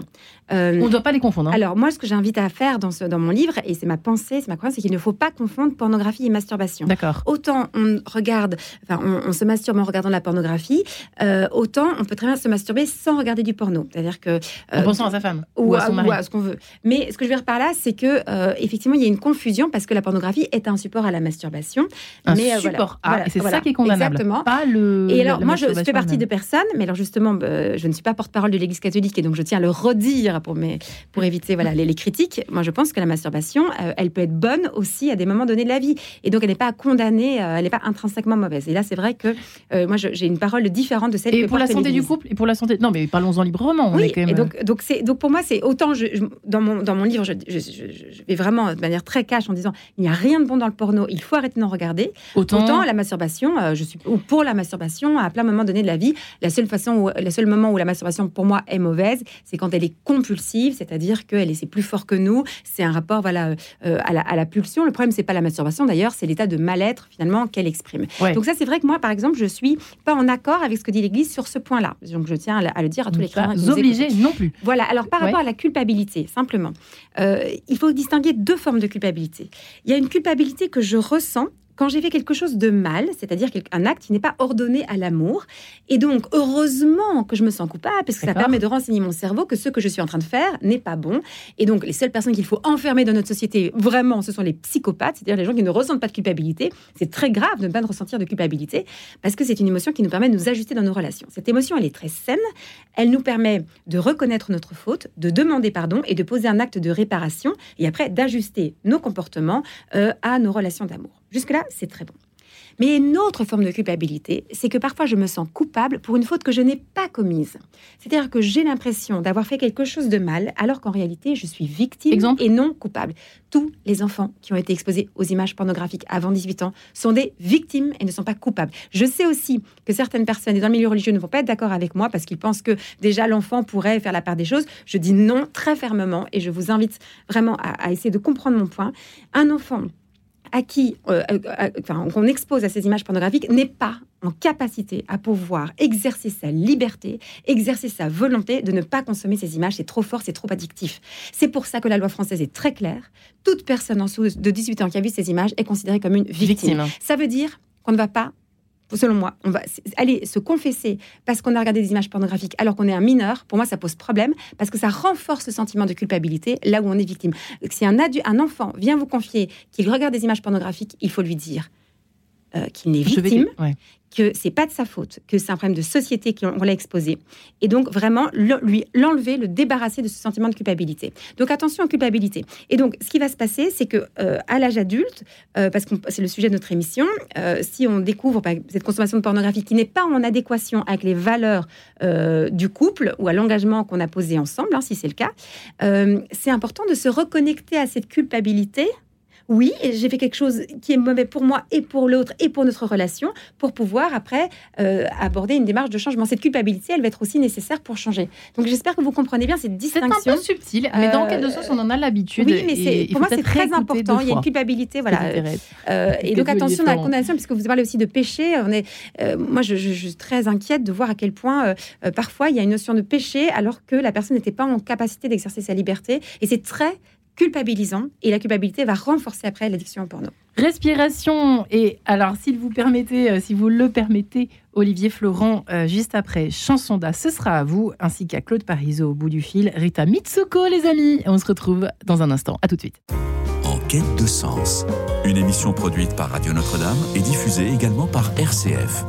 Euh, on ne doit pas les confondre. Hein. Alors moi, ce que j'invite à faire dans, ce, dans mon livre et c'est ma pensée, c'est ma croyance, c'est qu'il ne faut pas confondre pornographie et masturbation. D'accord. Autant on regarde enfin, on, se masturbe en regardant de la pornographie, euh, autant on peut très bien se masturber sans regarder du porno. C'est-à-dire que. en pensant à sa femme ou, à son mari. Ou à ce qu'on veut. Mais ce que je veux dire par là, c'est que, euh, effectivement, il y a une confusion parce que la pornographie est un support à la masturbation. Un mais, euh, support voilà, c'est ça qui est condamnable. Exactement. Pas le. Et alors, moi, je fais partie de personnes, mais alors justement, je ne suis pas porte-parole de l'Église catholique et donc je tiens à le redire pour, mes, pour éviter voilà, les, les critiques. Moi, je pense que la masturbation, elle peut être bonne aussi à des moments donnés de la vie. Et donc, elle n'est pas condamnée, elle n'est pas intrinsèquement mauvaise. Et là, c'est vrai que euh, moi, j'ai une parole différente de celle et pour la santé du couple et pour la santé. Non, mais parlons-en librement. Oui. et donc, donc c'est donc pour moi, c'est autant je, dans mon dans mon livre, je, vais vraiment de manière très cash en disant il n'y a rien de bon dans le porno, il faut arrêter d'en regarder. Autant, la masturbation, euh, je suis ou pour la masturbation à plein moment donné de la vie. La seule façon, où, la seule moment où la masturbation pour moi est mauvaise, c'est quand elle est compulsive, c'est-à-dire qu'elle est c'est plus fort que nous. C'est un rapport voilà euh, à, la, à, la, pulsion. Le problème c'est pas la masturbation d'ailleurs, c'est l'état de mal-être finalement qu'elle exprime. Donc ça c'est vrai que moi par exemple je suis pas en accord avec ce que dit l'Église sur ce point-là. Donc je tiens à le dire à tous les chrétiens. Obligés non plus. Voilà. Alors par rapport à la culpabilité, simplement, euh, il faut distinguer deux formes de culpabilité. Il y a une culpabilité que je ressens quand j'ai fait quelque chose de mal, c'est-à-dire un acte qui n'est pas ordonné à l'amour. Et donc, heureusement que je me sens coupable, parce que ça permet de renseigner mon cerveau que ce que je suis en train de faire n'est pas bon. Et donc, les seules personnes qu'il faut enfermer dans notre société, vraiment, ce sont les psychopathes, c'est-à-dire les gens qui ne ressentent pas de culpabilité. C'est très grave de ne pas ressentir de culpabilité, parce que c'est une émotion qui nous permet de nous ajuster dans nos relations. Cette émotion, elle est très saine. Elle nous permet de reconnaître notre faute, de demander pardon et de poser un acte de réparation, et après d'ajuster nos comportements euh, à nos relations d'amour. Jusque-là, c'est très bon. Mais une autre forme de culpabilité, c'est que parfois je me sens coupable pour une faute que je n'ai pas commise. C'est-à-dire que j'ai l'impression d'avoir fait quelque chose de mal, alors qu'en réalité, je suis victime et non coupable. Tous les enfants qui ont été exposés aux images pornographiques avant 18 ans sont des victimes et ne sont pas coupables. Je sais aussi que certaines personnes, et dans le milieu religieux, ne vont pas être d'accord avec moi parce qu'ils pensent que déjà l'enfant pourrait faire la part des choses. Je dis non très fermement et je vous invite vraiment à, à essayer de comprendre mon point. Un enfant à qui euh, euh, euh, on expose à ces images pornographiques n'est pas en capacité à pouvoir exercer sa liberté, exercer sa volonté de ne pas consommer ces images. C'est trop fort, c'est trop addictif. C'est pour ça que la loi française est très claire. Toute personne en dessous de 18 ans qui a vu ces images est considérée comme une victime. Ça veut dire qu'on ne va pas selon moi, on va aller se confesser parce qu'on a regardé des images pornographiques alors qu'on est un mineur, pour moi, ça pose problème parce que ça renforce le sentiment de culpabilité là où on est victime. Si un, un enfant vient vous confier qu'il regarde des images pornographiques, il faut lui dire euh, qu'il n'est victime, que c'est pas de sa faute, que c'est un problème de société qu'on l'a exposé, et donc vraiment lui l'enlever, le débarrasser de ce sentiment de culpabilité. Donc attention à culpabilité. Et donc ce qui va se passer, c'est que euh, à l'âge adulte, euh, parce que c'est le sujet de notre émission, euh, si on découvre cette consommation de pornographie qui n'est pas en adéquation avec les valeurs du couple ou à l'engagement qu'on a posé ensemble, hein, si c'est le cas, c'est important de se reconnecter à cette culpabilité oui, j'ai fait quelque chose qui est mauvais pour moi et pour l'autre et pour notre relation, pour pouvoir après euh, aborder une démarche de changement. Cette culpabilité, elle va être aussi nécessaire pour changer. Donc j'espère que vous comprenez bien cette distinction. C'est un peu subtil, mais dans quel sens on en a l'habitude. Oui, mais pour moi c'est très important. Il y a une culpabilité, voilà. Euh, et donc attention à la condamnation, puisque vous parlez aussi de péché. On est, euh, moi, je, suis très inquiète de voir à quel point parfois il y a une notion de péché alors que la personne n'était pas en capacité d'exercer sa liberté. Et c'est très culpabilisant et la culpabilité va renforcer après l'addiction au porno. Respiration et alors s'il vous permettez, euh, si vous le permettez, Olivier Florent, euh, juste après Chanson d'A, ce sera à vous, ainsi qu'à Claude Parisot au bout du fil, Rita Mitsuko les amis. on se retrouve dans un instant. À tout de suite. En quête de sens, une émission produite par Radio Notre-Dame et diffusée également par RCF.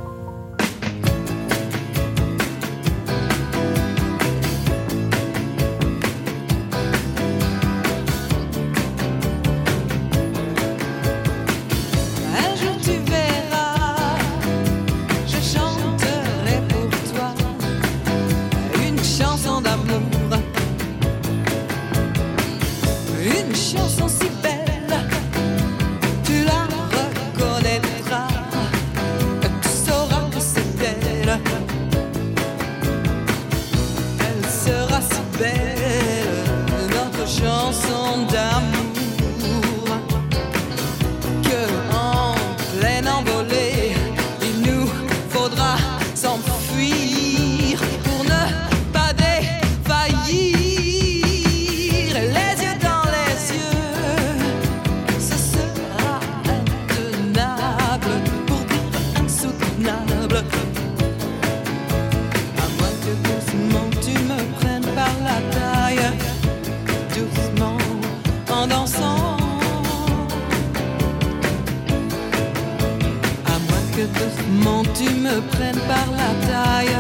Que tu me prennes par la taille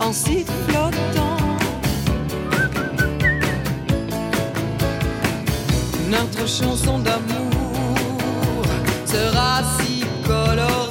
en sifflotant. Notre chanson d'amour sera si colorée.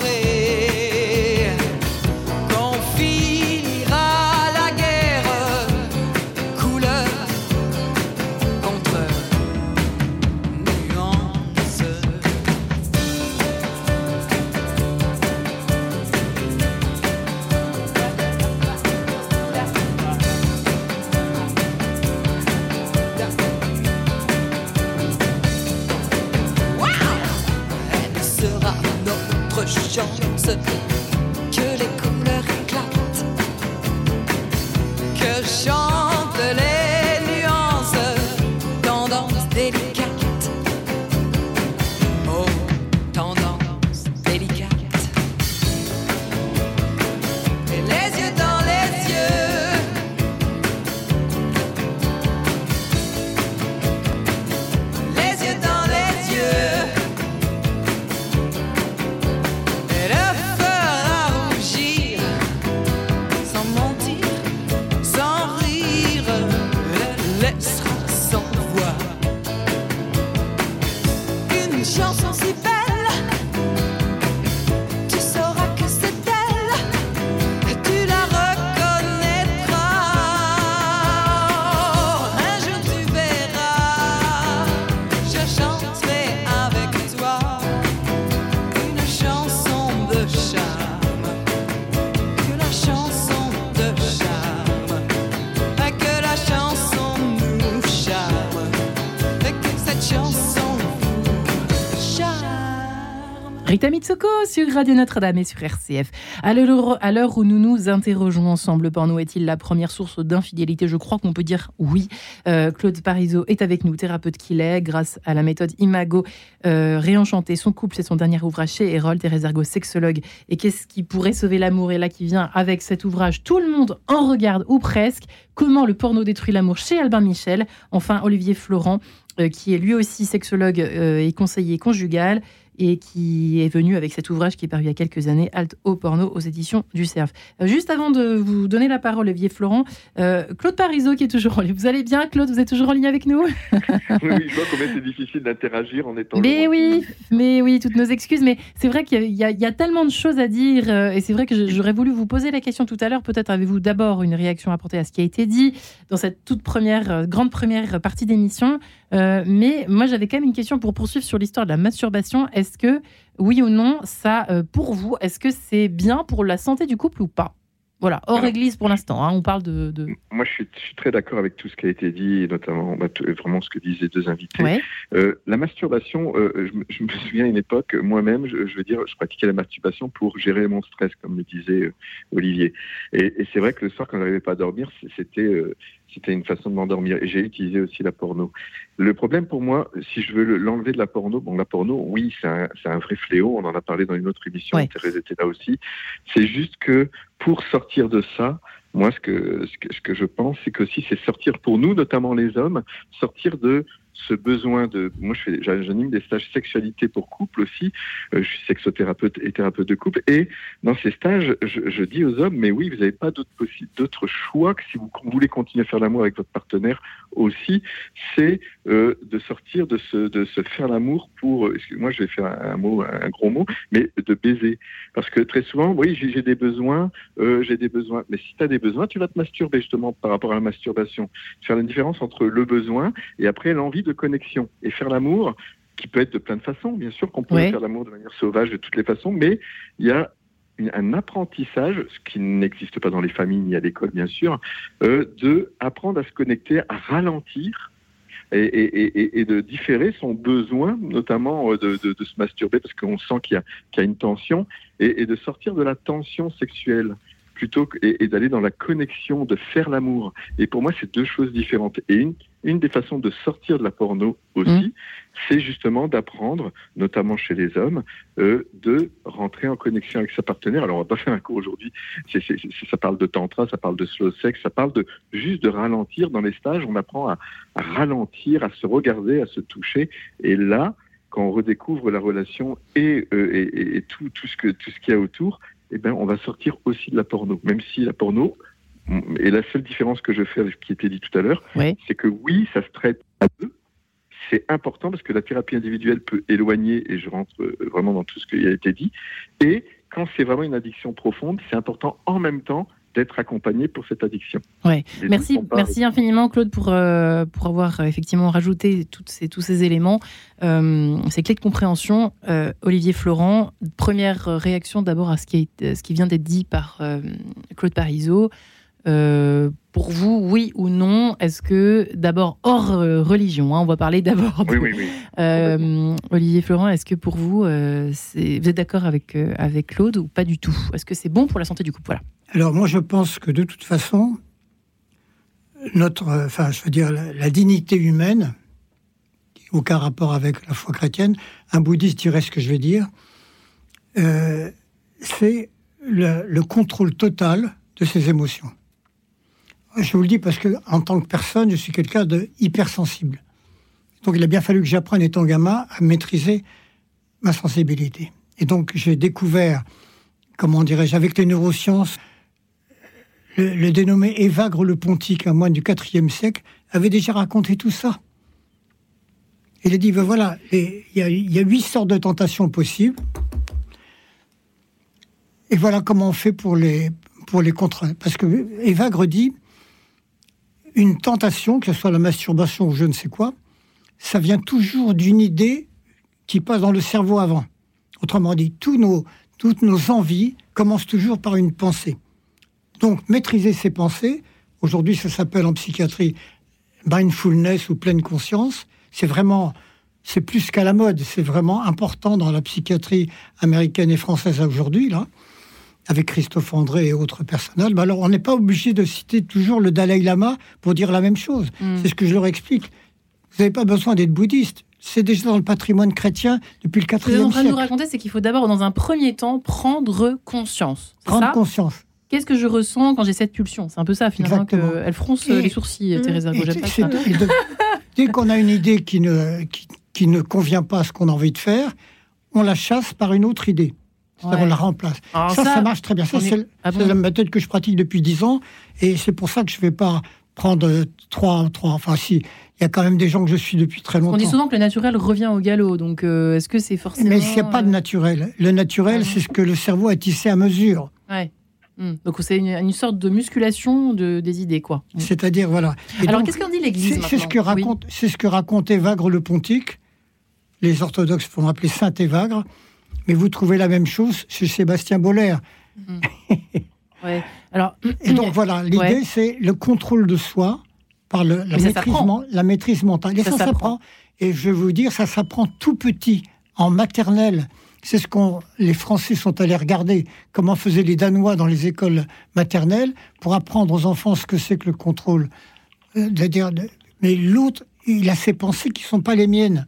Rita Mitsoko sur Radio Notre-Dame et sur RCF. À l'heure où nous nous interrogeons ensemble, le porno est-il la première source d'infidélité? Je crois qu'on peut dire oui. Euh, Claude Parisot est avec nous, thérapeute qu'il est, grâce à la méthode Imago, euh, son couple. C'est son dernier ouvrage chez Erol, Thérèse Ergo, sexologue. Et qu'est-ce qui pourrait sauver l'amour? Et là, qui vient avec cet ouvrage, tout le monde en regarde, ou presque. Comment le porno détruit l'amour? Chez Albin Michel. Enfin, Olivier Florent, euh, qui est lui aussi sexologue et conseiller conjugal et qui est venu avec cet ouvrage qui est paru il y a quelques années, Alt au porno, aux éditions du CERF. Euh, juste avant de vous donner la parole, Olivier Florent, euh, Claude Parisot qui est toujours en ligne. Vous allez bien, Claude? Vous êtes toujours en ligne avec nous? Oui, oui je vois combien c'est difficile d'interagir en étant. Mais oui, mais oui, toutes nos excuses. Mais c'est vrai qu'il y, a tellement de choses à dire euh, et c'est vrai que j'aurais voulu vous poser la question tout à l'heure. Peut-être avez-vous d'abord une réaction à apporter à ce qui a été dit dans cette toute première, grande première partie d'émission. mais moi, j'avais quand même une question pour poursuivre sur l'histoire de la masturbation. Est-ce que, oui ou non, ça, euh, pour vous, est-ce que c'est bien pour la santé du couple ou pas? Voilà, hors église pour l'instant, hein, on parle de, Moi, je suis, très d'accord avec tout ce qui a été dit, et notamment bah, vraiment ce que disaient les deux invités. Euh, la masturbation, euh, je, me souviens à une époque, moi-même, je, veux dire, je pratiquais la masturbation pour gérer mon stress, comme le disait Olivier. Et, et c'est vrai que le soir, quand je n'arrivais pas à dormir, c'était c'était une façon de m'endormir. Et j'ai utilisé aussi la porno. Le problème pour moi, si je veux l'enlever de la porno, bon, la porno, oui, c'est un, un, vrai fléau. On en a parlé dans une autre émission. Thérèse était là aussi. C'est juste que pour sortir de ça, moi, ce que, ce que, ce que je pense, c'est que si c'est sortir pour nous, notamment les hommes, sortir de ce besoin de. Moi, j'anime des stages sexualité pour couple aussi. Euh, je suis sexothérapeute et thérapeute de couple. Et dans ces stages, je, dis aux hommes, mais oui, vous n'avez pas d'autre choix que si vous voulez continuer à faire l'amour avec votre partenaire aussi, c'est euh, de sortir de se, de se faire l'amour pour. Moi, je vais faire un, mot, un gros mot, mais de baiser. Parce que très souvent, oui, j'ai des besoins, euh, j'ai des besoins. Mais si tu as des besoins, tu vas te masturber justement par rapport à la masturbation. Faire la différence entre le besoin et après l'envie de connexion. Et faire l'amour, qui peut être de plein de façons, bien sûr qu'on peut faire l'amour de manière sauvage de toutes les façons, mais il y a un apprentissage, ce qui n'existe pas dans les familles ni à l'école, bien sûr, euh, de apprendre à se connecter, à ralentir. Et, de différer son besoin, notamment euh, de, se masturber, parce qu'on sent qu'il y, y, a une tension, et, de sortir de la tension sexuelle plutôt que, et, d'aller dans la connexion, de faire l'amour. Et pour moi, c'est deux choses différentes. Et une, une des façons de sortir de la porno aussi, mmh. c'est justement d'apprendre, notamment chez les hommes, euh, de rentrer en connexion avec sa partenaire. Alors, on va pas faire un cours aujourd'hui. ça parle de tantra, ça parle de slow sex, ça parle de juste de ralentir. Dans les stages, on apprend à, à ralentir, à se regarder, à se toucher. Et là, quand on redécouvre la relation et, euh, et, et tout, tout, ce que, tout ce qu'il y a autour, eh ben, on va sortir aussi de la porno. Même si la porno, et la seule différence que je fais avec ce qui était dit tout à l'heure, Oui. c'est que oui, ça se traite à deux. C'est important parce que la thérapie individuelle peut éloigner, et je rentre euh, vraiment dans tout ce qui a été dit. Et quand c'est vraiment une addiction profonde, c'est important en même temps d'être accompagné pour cette addiction. Ouais. Les Merci, pas- merci infiniment Claude pour, euh, pour avoir euh, effectivement rajouté toutes ces, tous ces éléments, euh, ces clés de compréhension. Euh, Olivier Florent, première réaction d'abord à ce qui, est- ce qui vient d'être dit par Claude Parisot. Euh, pour vous, oui ou non Est-ce que d'abord hors euh, religion, hein, on va parler d'abord. de- Oui, oui, oui. Euh, Olivier Florent, est-ce que pour vous, euh, c'est- vous êtes d'accord avec, euh, avec Claude ou pas du tout? Est-ce que c'est bon pour la santé du couple? Voilà. Alors moi je pense que de toute façon, notre, euh, enfin je veux dire la, la dignité humaine, aucun rapport avec la foi chrétienne, un bouddhiste dirait ce que je vais dire, euh, c'est le, le contrôle total de ses émotions. Je vous le dis parce que en tant que personne, je suis quelqu'un de hypersensible. Donc il a bien fallu que j'apprenne étant gamin à maîtriser ma sensibilité. Et donc j'ai découvert, comment dirais-je, avec les neurosciences, le, dénommé Évagre le Pontique, un moine du IVe siècle, avait déjà raconté tout ça. Il a dit, ben voilà, il y, a- huit sortes de tentations possibles. Et voilà comment on fait pour les, pour. Parce que Évagre dit, une tentation, que ce soit la masturbation ou je ne sais quoi, ça vient toujours d'une idée qui passe dans le cerveau avant. Autrement dit, tous nos, toutes nos envies commencent toujours par une pensée. Donc, maîtriser ses pensées, aujourd'hui ça s'appelle en psychiatrie mindfulness ou pleine conscience, c'est vraiment, c'est plus qu'à la mode, c'est vraiment important dans la psychiatrie américaine et française aujourd'hui, là, avec Christophe André et autres personnages. Ben alors, on n'est pas obligé de citer toujours le Dalai Lama pour dire la même chose. Mm. C'est ce que je leur explique. Vous n'avez pas besoin d'être bouddhiste. C'est déjà dans le patrimoine chrétien depuis le Ce que vous êtes en train de nous siècle. raconter, c'est qu'il faut d'abord, dans un premier temps, prendre conscience. Prendre ça conscience. Qu'est-ce que je ressens quand j'ai cette pulsion? C'est un peu ça, finalement, Exactement. qu'elle fronce Et- les sourcils. Thérèse Argot. Et de- dès qu'on a une idée qui ne, qui, qui ne convient pas à ce qu'on a envie de faire, on la chasse par une autre idée. C'est-à-dire Ouais. on la remplace. Ça, ça, marche très bien. Ça, on est- c'est Ah bon la méthode que je pratique depuis 10 ans. Et c'est pour ça que je ne vais pas prendre euh, trois, trois. Enfin, si, il y a quand même des gens que je suis depuis très On longtemps. dit souvent que le naturel revient au galop, donc euh, est-ce que c'est forcément... Mais il n'y a pas de euh, naturel. Le naturel, Ouais. c'est ce que le cerveau a tissé à mesure. Ouais. Hmm. Donc c'est une, une sorte de musculation de, des idées, quoi. Hmm. C'est-à-dire, voilà. Et Alors qu'est-ce qu'en dit l'Église C'est c'est ce que Oui. raconte, c'est ce que racontait Vagre le Pontique. Les orthodoxes vont l'appeler Saint Évagre, mais vous trouvez la même chose chez Sébastien Boller. Ouais. Alors, Et donc voilà, l'idée Ouais. c'est le contrôle de soi par le, la, maîtrise, la maîtrise mentale. Et Ça ça, s'apprend. s'apprend. Et je vais vous dire, ça s'apprend tout petit, en maternelle. C'est ce qu'on les Français sont allés regarder, comment faisaient les Danois dans les écoles maternelles, pour apprendre aux enfants ce que c'est que le contrôle. Euh, de dire, de- mais l'autre, il a ses pensées qui ne sont pas les miennes.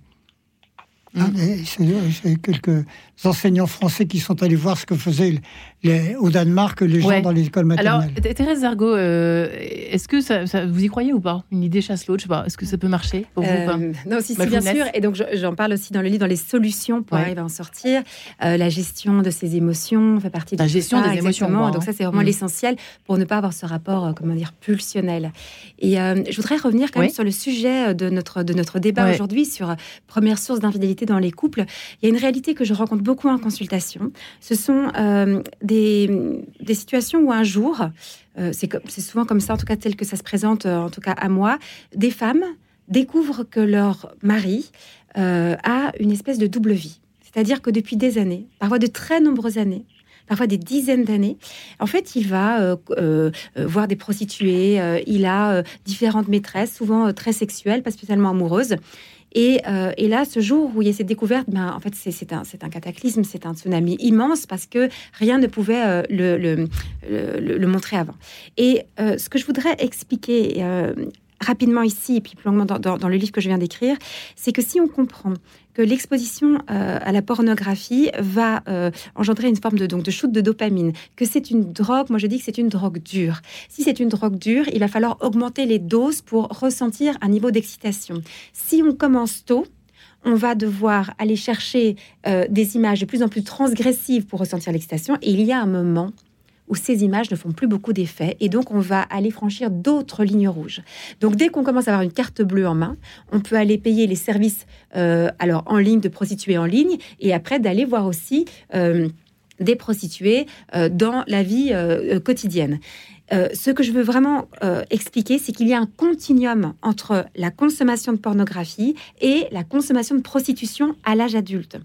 Hein, Mm. c'est- c'est quelques enseignants français qui sont allés voir ce que faisaient les- au Danemark les gens Ouais. dans les écoles alors maternelles. Th- Thérèse Argot, euh, est-ce que ça, ça- vous y croyez ou pas? Une idée chasse l'autre, je sais pas. Est-ce que ça peut marcher pour vous pas? Euh, non, si, si, Bah, bien sûr. Et donc, je- j'en parle aussi dans le livre, dans les solutions pour Ouais. arriver à en sortir. Euh, la gestion de ses émotions fait partie de La gestion ça, des émotions, exactement. quoi, Donc, hein. ça, c'est vraiment Mm. l'essentiel pour ne pas avoir ce rapport, euh, comment dire, pulsionnel. Et euh, je voudrais revenir quand même sur le sujet de notre, de notre débat Ouais. aujourd'hui sur première source d'infidélité dans les couples. Il y a une réalité que je rencontre beaucoup en consultation. Ce sont euh, des, situations où un jour, euh, c'est souvent comme ça, en tout cas tel que ça se présente, euh, en tout cas à moi, des femmes découvrent que leur mari euh, a une espèce de double vie. C'est-à-dire que depuis des années, parfois de très nombreuses années, parfois des dizaines d'années, en fait, il va voir des prostituées, il a différentes maîtresses, souvent très sexuelles, pas spécialement amoureuses. Et, euh, et là, ce jour où il y a cette découverte, ben, en fait, c'est un, cataclysme, c'est un tsunami immense parce que rien ne pouvait euh, le, montrer avant. Et euh, ce que je voudrais expliquer rapidement ici, et puis plus longuement dans, le livre que je viens d'écrire, c'est que si on comprend que l'exposition euh, à la pornographie va euh, engendrer une forme de, donc, de shoot de dopamine, que c'est une drogue, moi je dis que c'est une drogue dure. Si c'est une drogue dure, il va falloir augmenter les doses pour ressentir un niveau d'excitation. Si on commence tôt, on va devoir aller chercher euh, des images de plus en plus transgressives pour ressentir l'excitation. Et il y a un moment où ces images ne font plus beaucoup d'effet et donc on va aller franchir d'autres lignes rouges. Donc dès qu'on commence à avoir une carte bleue en main, on peut aller payer les services euh, alors en ligne de prostituées en ligne et après d'aller voir aussi euh, des prostituées euh, dans la vie quotidienne. Ce que je veux vraiment expliquer, c'est qu'il y a un continuum entre la consommation de pornographie et la consommation de prostitution à l'âge adulte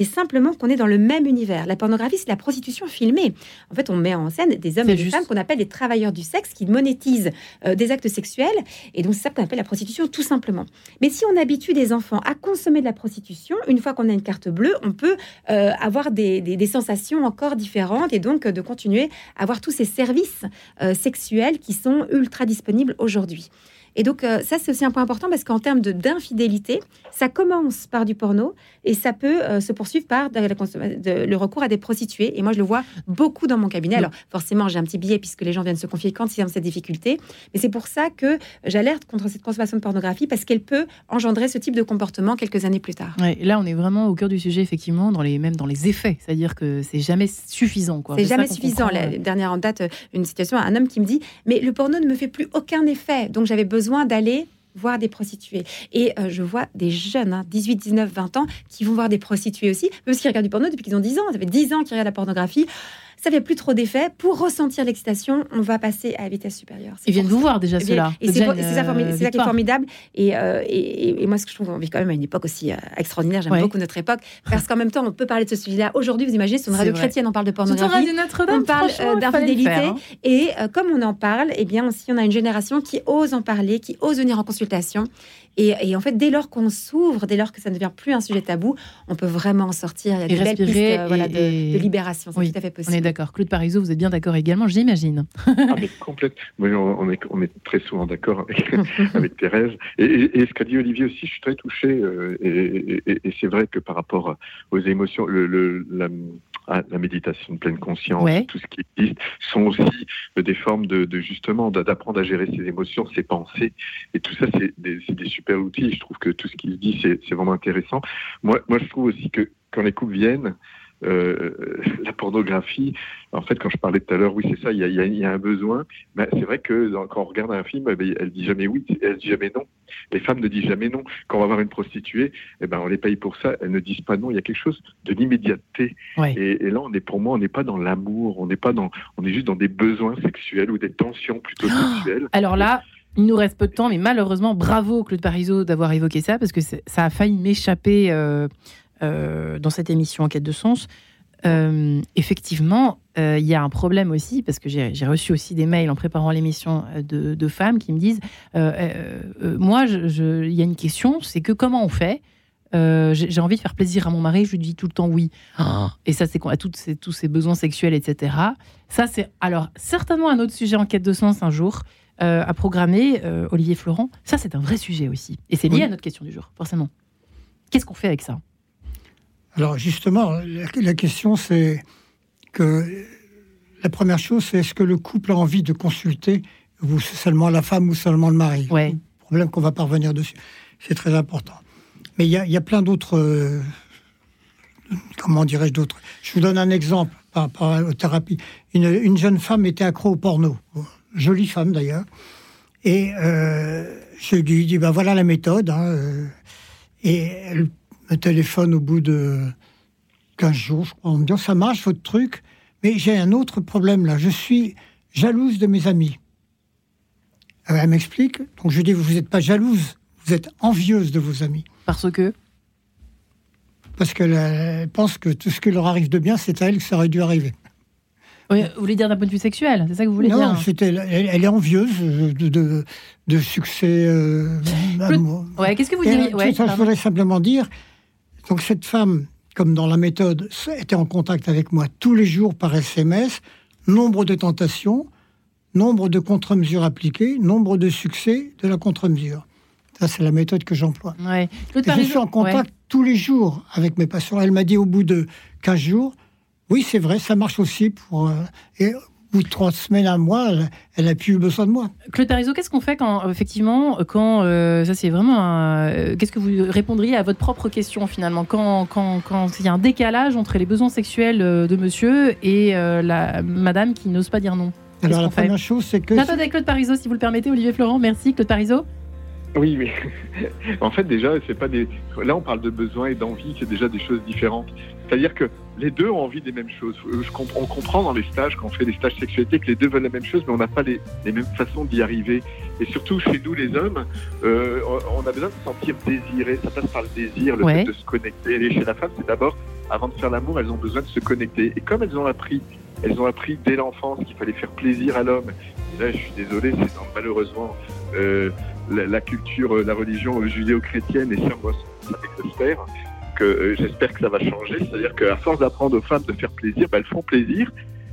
c'est simplement qu'on est dans le même univers. La pornographie, c'est la prostitution filmée. En fait, on met en scène des hommes et des femmes qu'on appelle des travailleurs du sexe qui monétisent euh, des actes sexuels. Et donc, c'est ça qu'on appelle la prostitution, tout simplement. Mais si on habitue des enfants à consommer de la prostitution, une fois qu'on a une carte bleue, on peut euh, avoir des, sensations encore différentes et donc euh, de continuer à avoir tous ces services sexuels qui sont ultra disponibles aujourd'hui. Et donc, euh, ça, c'est aussi un point important parce qu'en termes d'infidélité, ça commence par du porno et ça peut euh, se poursuivre par le recours à des prostituées. Et moi, je le vois beaucoup dans mon cabinet. Alors, forcément, j'ai un petit billet puisque les gens viennent se confier quand ils ont cette difficulté. Mais c'est pour ça que j'alerte contre cette consommation de pornographie parce qu'elle peut engendrer ce type de comportement quelques années plus tard. Ouais, là, on est vraiment au cœur du sujet, effectivement, dans les, même dans les effets. C'est-à-dire que c'est jamais suffisant. C'est jamais suffisant. La dernière en date, une situation, un homme qui me dit Mais le porno ne me fait plus aucun effet. Donc, j'avais besoin d'aller voir des prostituées. Et euh, je vois des jeunes, 18, 19, 20 ans, qui vont voir des prostituées aussi, parce qu'ils regardent du porno depuis qu'ils ont 10 ans. Ça fait 10 ans qu'ils regardent la pornographie ça fait plus trop d'effet. Pour ressentir l'excitation, on va passer à la vitesse supérieure. Ils viennent vous voir déjà cela. Et c'est ça, qui est formidable. Euh, et, et, moi, ce que je trouve qu'on vit quand même à une époque aussi euh, extraordinaire. J'aime beaucoup notre époque parce qu'en même temps, on peut parler de ce sujet-là. Aujourd'hui, vous imaginez, sur une radio chrétienne, on parle de pornographie, on parle euh, d'infidélité. Hein. Et comme on en parle, eh bien aussi, on a une génération qui ose en parler, qui ose venir en consultation. Et, en fait, dès lors qu'on s'ouvre, dès lors que ça ne devient plus un sujet tabou, on peut vraiment en sortir. Il y a des belles pistes de, libération. C'est tout à fait possible d'accord. Claude Parisot, vous êtes bien d'accord également, j'imagine. ah, complètement. on, est, on est très souvent d'accord avec, Thérèse. Et, ce qu'a dit Olivier aussi, je suis très touché. Euh, et, c'est vrai que par rapport aux émotions, le, la, ah, la, méditation de pleine conscience, tout ce qui existe, sont aussi des formes de, justement d'apprendre à gérer ses émotions, ses pensées. Et tout ça, c'est des, des, super outils. Je trouve que tout ce qui se dit, c'est vraiment intéressant. Moi, moi, je trouve aussi que quand les couples viennent, euh, la pornographie, en fait, quand je parlais tout à l'heure, oui, c'est ça, il y, a, un besoin. Mais c'est vrai que quand on regarde un film, eh ben, elle dit jamais oui, elle dit jamais non. Les femmes ne disent jamais non. Quand on va voir une prostituée, eh ben, on les paye pour ça, elles ne disent pas non. Il y a quelque chose de l'immédiateté. Et, là, on est, pour moi, on n'est pas dans l'amour, on n'est pas dans, on est juste dans des besoins sexuels ou des tensions plutôt ah sexuelles. Alors là, il nous reste peu de temps, mais malheureusement, bravo Claude Parisot d'avoir évoqué ça, parce que ça a failli m'échapper. Euh, euh, dans cette émission Enquête de sens, euh, effectivement, euh, il y a un problème aussi, parce que j'ai reçu aussi des mails en préparant l'émission de, femmes qui me disent Moi, il y a une question, c'est que comment on fait J'ai envie de faire plaisir à mon mari, je lui dis tout le temps oui. Ah. Et ça, c'est à tous ses besoins sexuels, etc. Ça, c'est alors certainement un autre sujet Enquête de sens un jour. à programmer, Olivier Florent, ça c'est un vrai sujet aussi. Et c'est lié à notre question du jour, forcément. Qu'est-ce qu'on fait avec ça? Alors justement, la, question c'est que la première chose, c'est est-ce que le couple a envie de consulter ou seulement la femme ou seulement le mari? Ouais. Problème qu'on va parvenir dessus. C'est très important. Mais il y, a plein d'autres. Euh, comment dirais-je d'autres? Je vous donne un exemple par rapport aux thérapies. Une, jeune femme était accro au porno. Jolie femme d'ailleurs. Et euh, je lui dis ben voilà la méthode. Hein, euh, et elle le téléphone au bout de 15 jours, je crois, en me disant ça marche votre truc, mais j'ai un autre problème là, je suis jalouse de mes amis. elle m'explique, donc je dis vous n'êtes pas jalouse, vous êtes envieuse de vos amis. Parce que? Parce qu'elle pense que tout ce qui leur arrive de bien, c'est à elle que ça aurait dû arriver. Oui, vous voulez dire d'un point de vue sexuel, c'est ça que vous voulez dire? Non, elle, est envieuse de, de, succès. Euh, ouais, qu'est-ce que vous diriez? ouais, Je voudrais simplement dire, donc cette femme, comme dans la méthode, était en contact avec moi tous les jours par SMS, nombre de tentations, nombre de contre-mesures appliquées, nombre de succès de la contre-mesure. Ça, c'est la méthode que j'emploie. Je suis en contact tous les jours avec mes patients. Elle m'a dit au bout de 15 jours, oui, c'est vrai, ça marche aussi pour... Euh, et de trois semaines, un mois, elle, n'a plus besoin de moi. Claude Parizeau, qu'est-ce qu'on fait quand, effectivement, quand euh, ça c'est vraiment un. Qu'est-ce que vous répondriez à votre propre question finalement? Quand, quand, quand il y a un décalage entre les besoins sexuels de monsieur et la madame qui n'ose pas dire non? Alors la première chose, c'est que. Attendez, Claude Parizeau, si vous le permettez, Olivier Florent, merci. Claude Parizeau? Oui, oui. en fait, déjà, c'est pas des. Là, on parle de besoins et d'envie, c'est déjà des choses différentes. C'est-à-dire que les deux ont envie des mêmes choses. on comprend dans les stages, quand on fait des stages sexualité, que les deux veulent la même chose, mais on n'a pas les, mêmes façons d'y arriver. Et surtout, chez nous, les hommes, euh, on a besoin de se sentir désiré. Ça passe par le désir, le fait de se connecter. Et chez la femme, c'est d'abord, avant de faire l'amour, elles ont besoin de se connecter. Et comme elles ont appris, elles ont appris dès l'enfance qu'il fallait faire plaisir à l'homme. Là, je suis désolé, c'est malheureusement euh, la, culture, la religion judéo-chrétienne, et ça, moi, ça m'exaspère. Euh, j'espère que ça va changer. C'est-à-dire qu'à force d'apprendre aux femmes de faire plaisir, bah, elles font plaisir,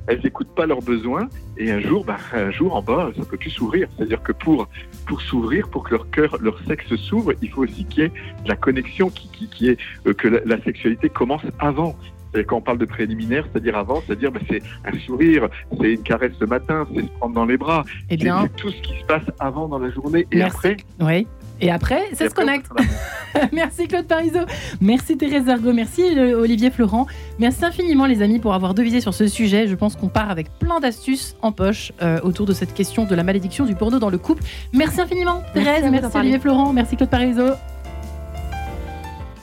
elles n'écoutent pas leurs besoins, et un jour, bah, un jour en bas, ça peut plus s'ouvrir. C'est-à-dire que pour pour s'ouvrir, pour que leur cœur, leur sexe s'ouvre, il faut aussi qu'il y ait de la connexion, qui, qui, qui est euh, que la, sexualité commence avant. Et quand on parle de préliminaire, c'est-à-dire avant, c'est-à-dire bah, c'est un sourire, c'est une caresse le matin, c'est se prendre dans les bras. Eh bien, c'est tout ce qui se passe avant dans la journée et après. Oui. Et après, ça se connecte. merci Claude Parizeau. Merci Thérèse Argo. Merci euh, Olivier Florent. Merci infiniment les amis pour avoir devisé sur ce sujet. Je pense qu'on part avec plein d'astuces en poche euh, autour de cette question de la malédiction du porno dans le couple. Merci infiniment Thérèse. Merci, merci Olivier Florent. Merci Claude Parizeau.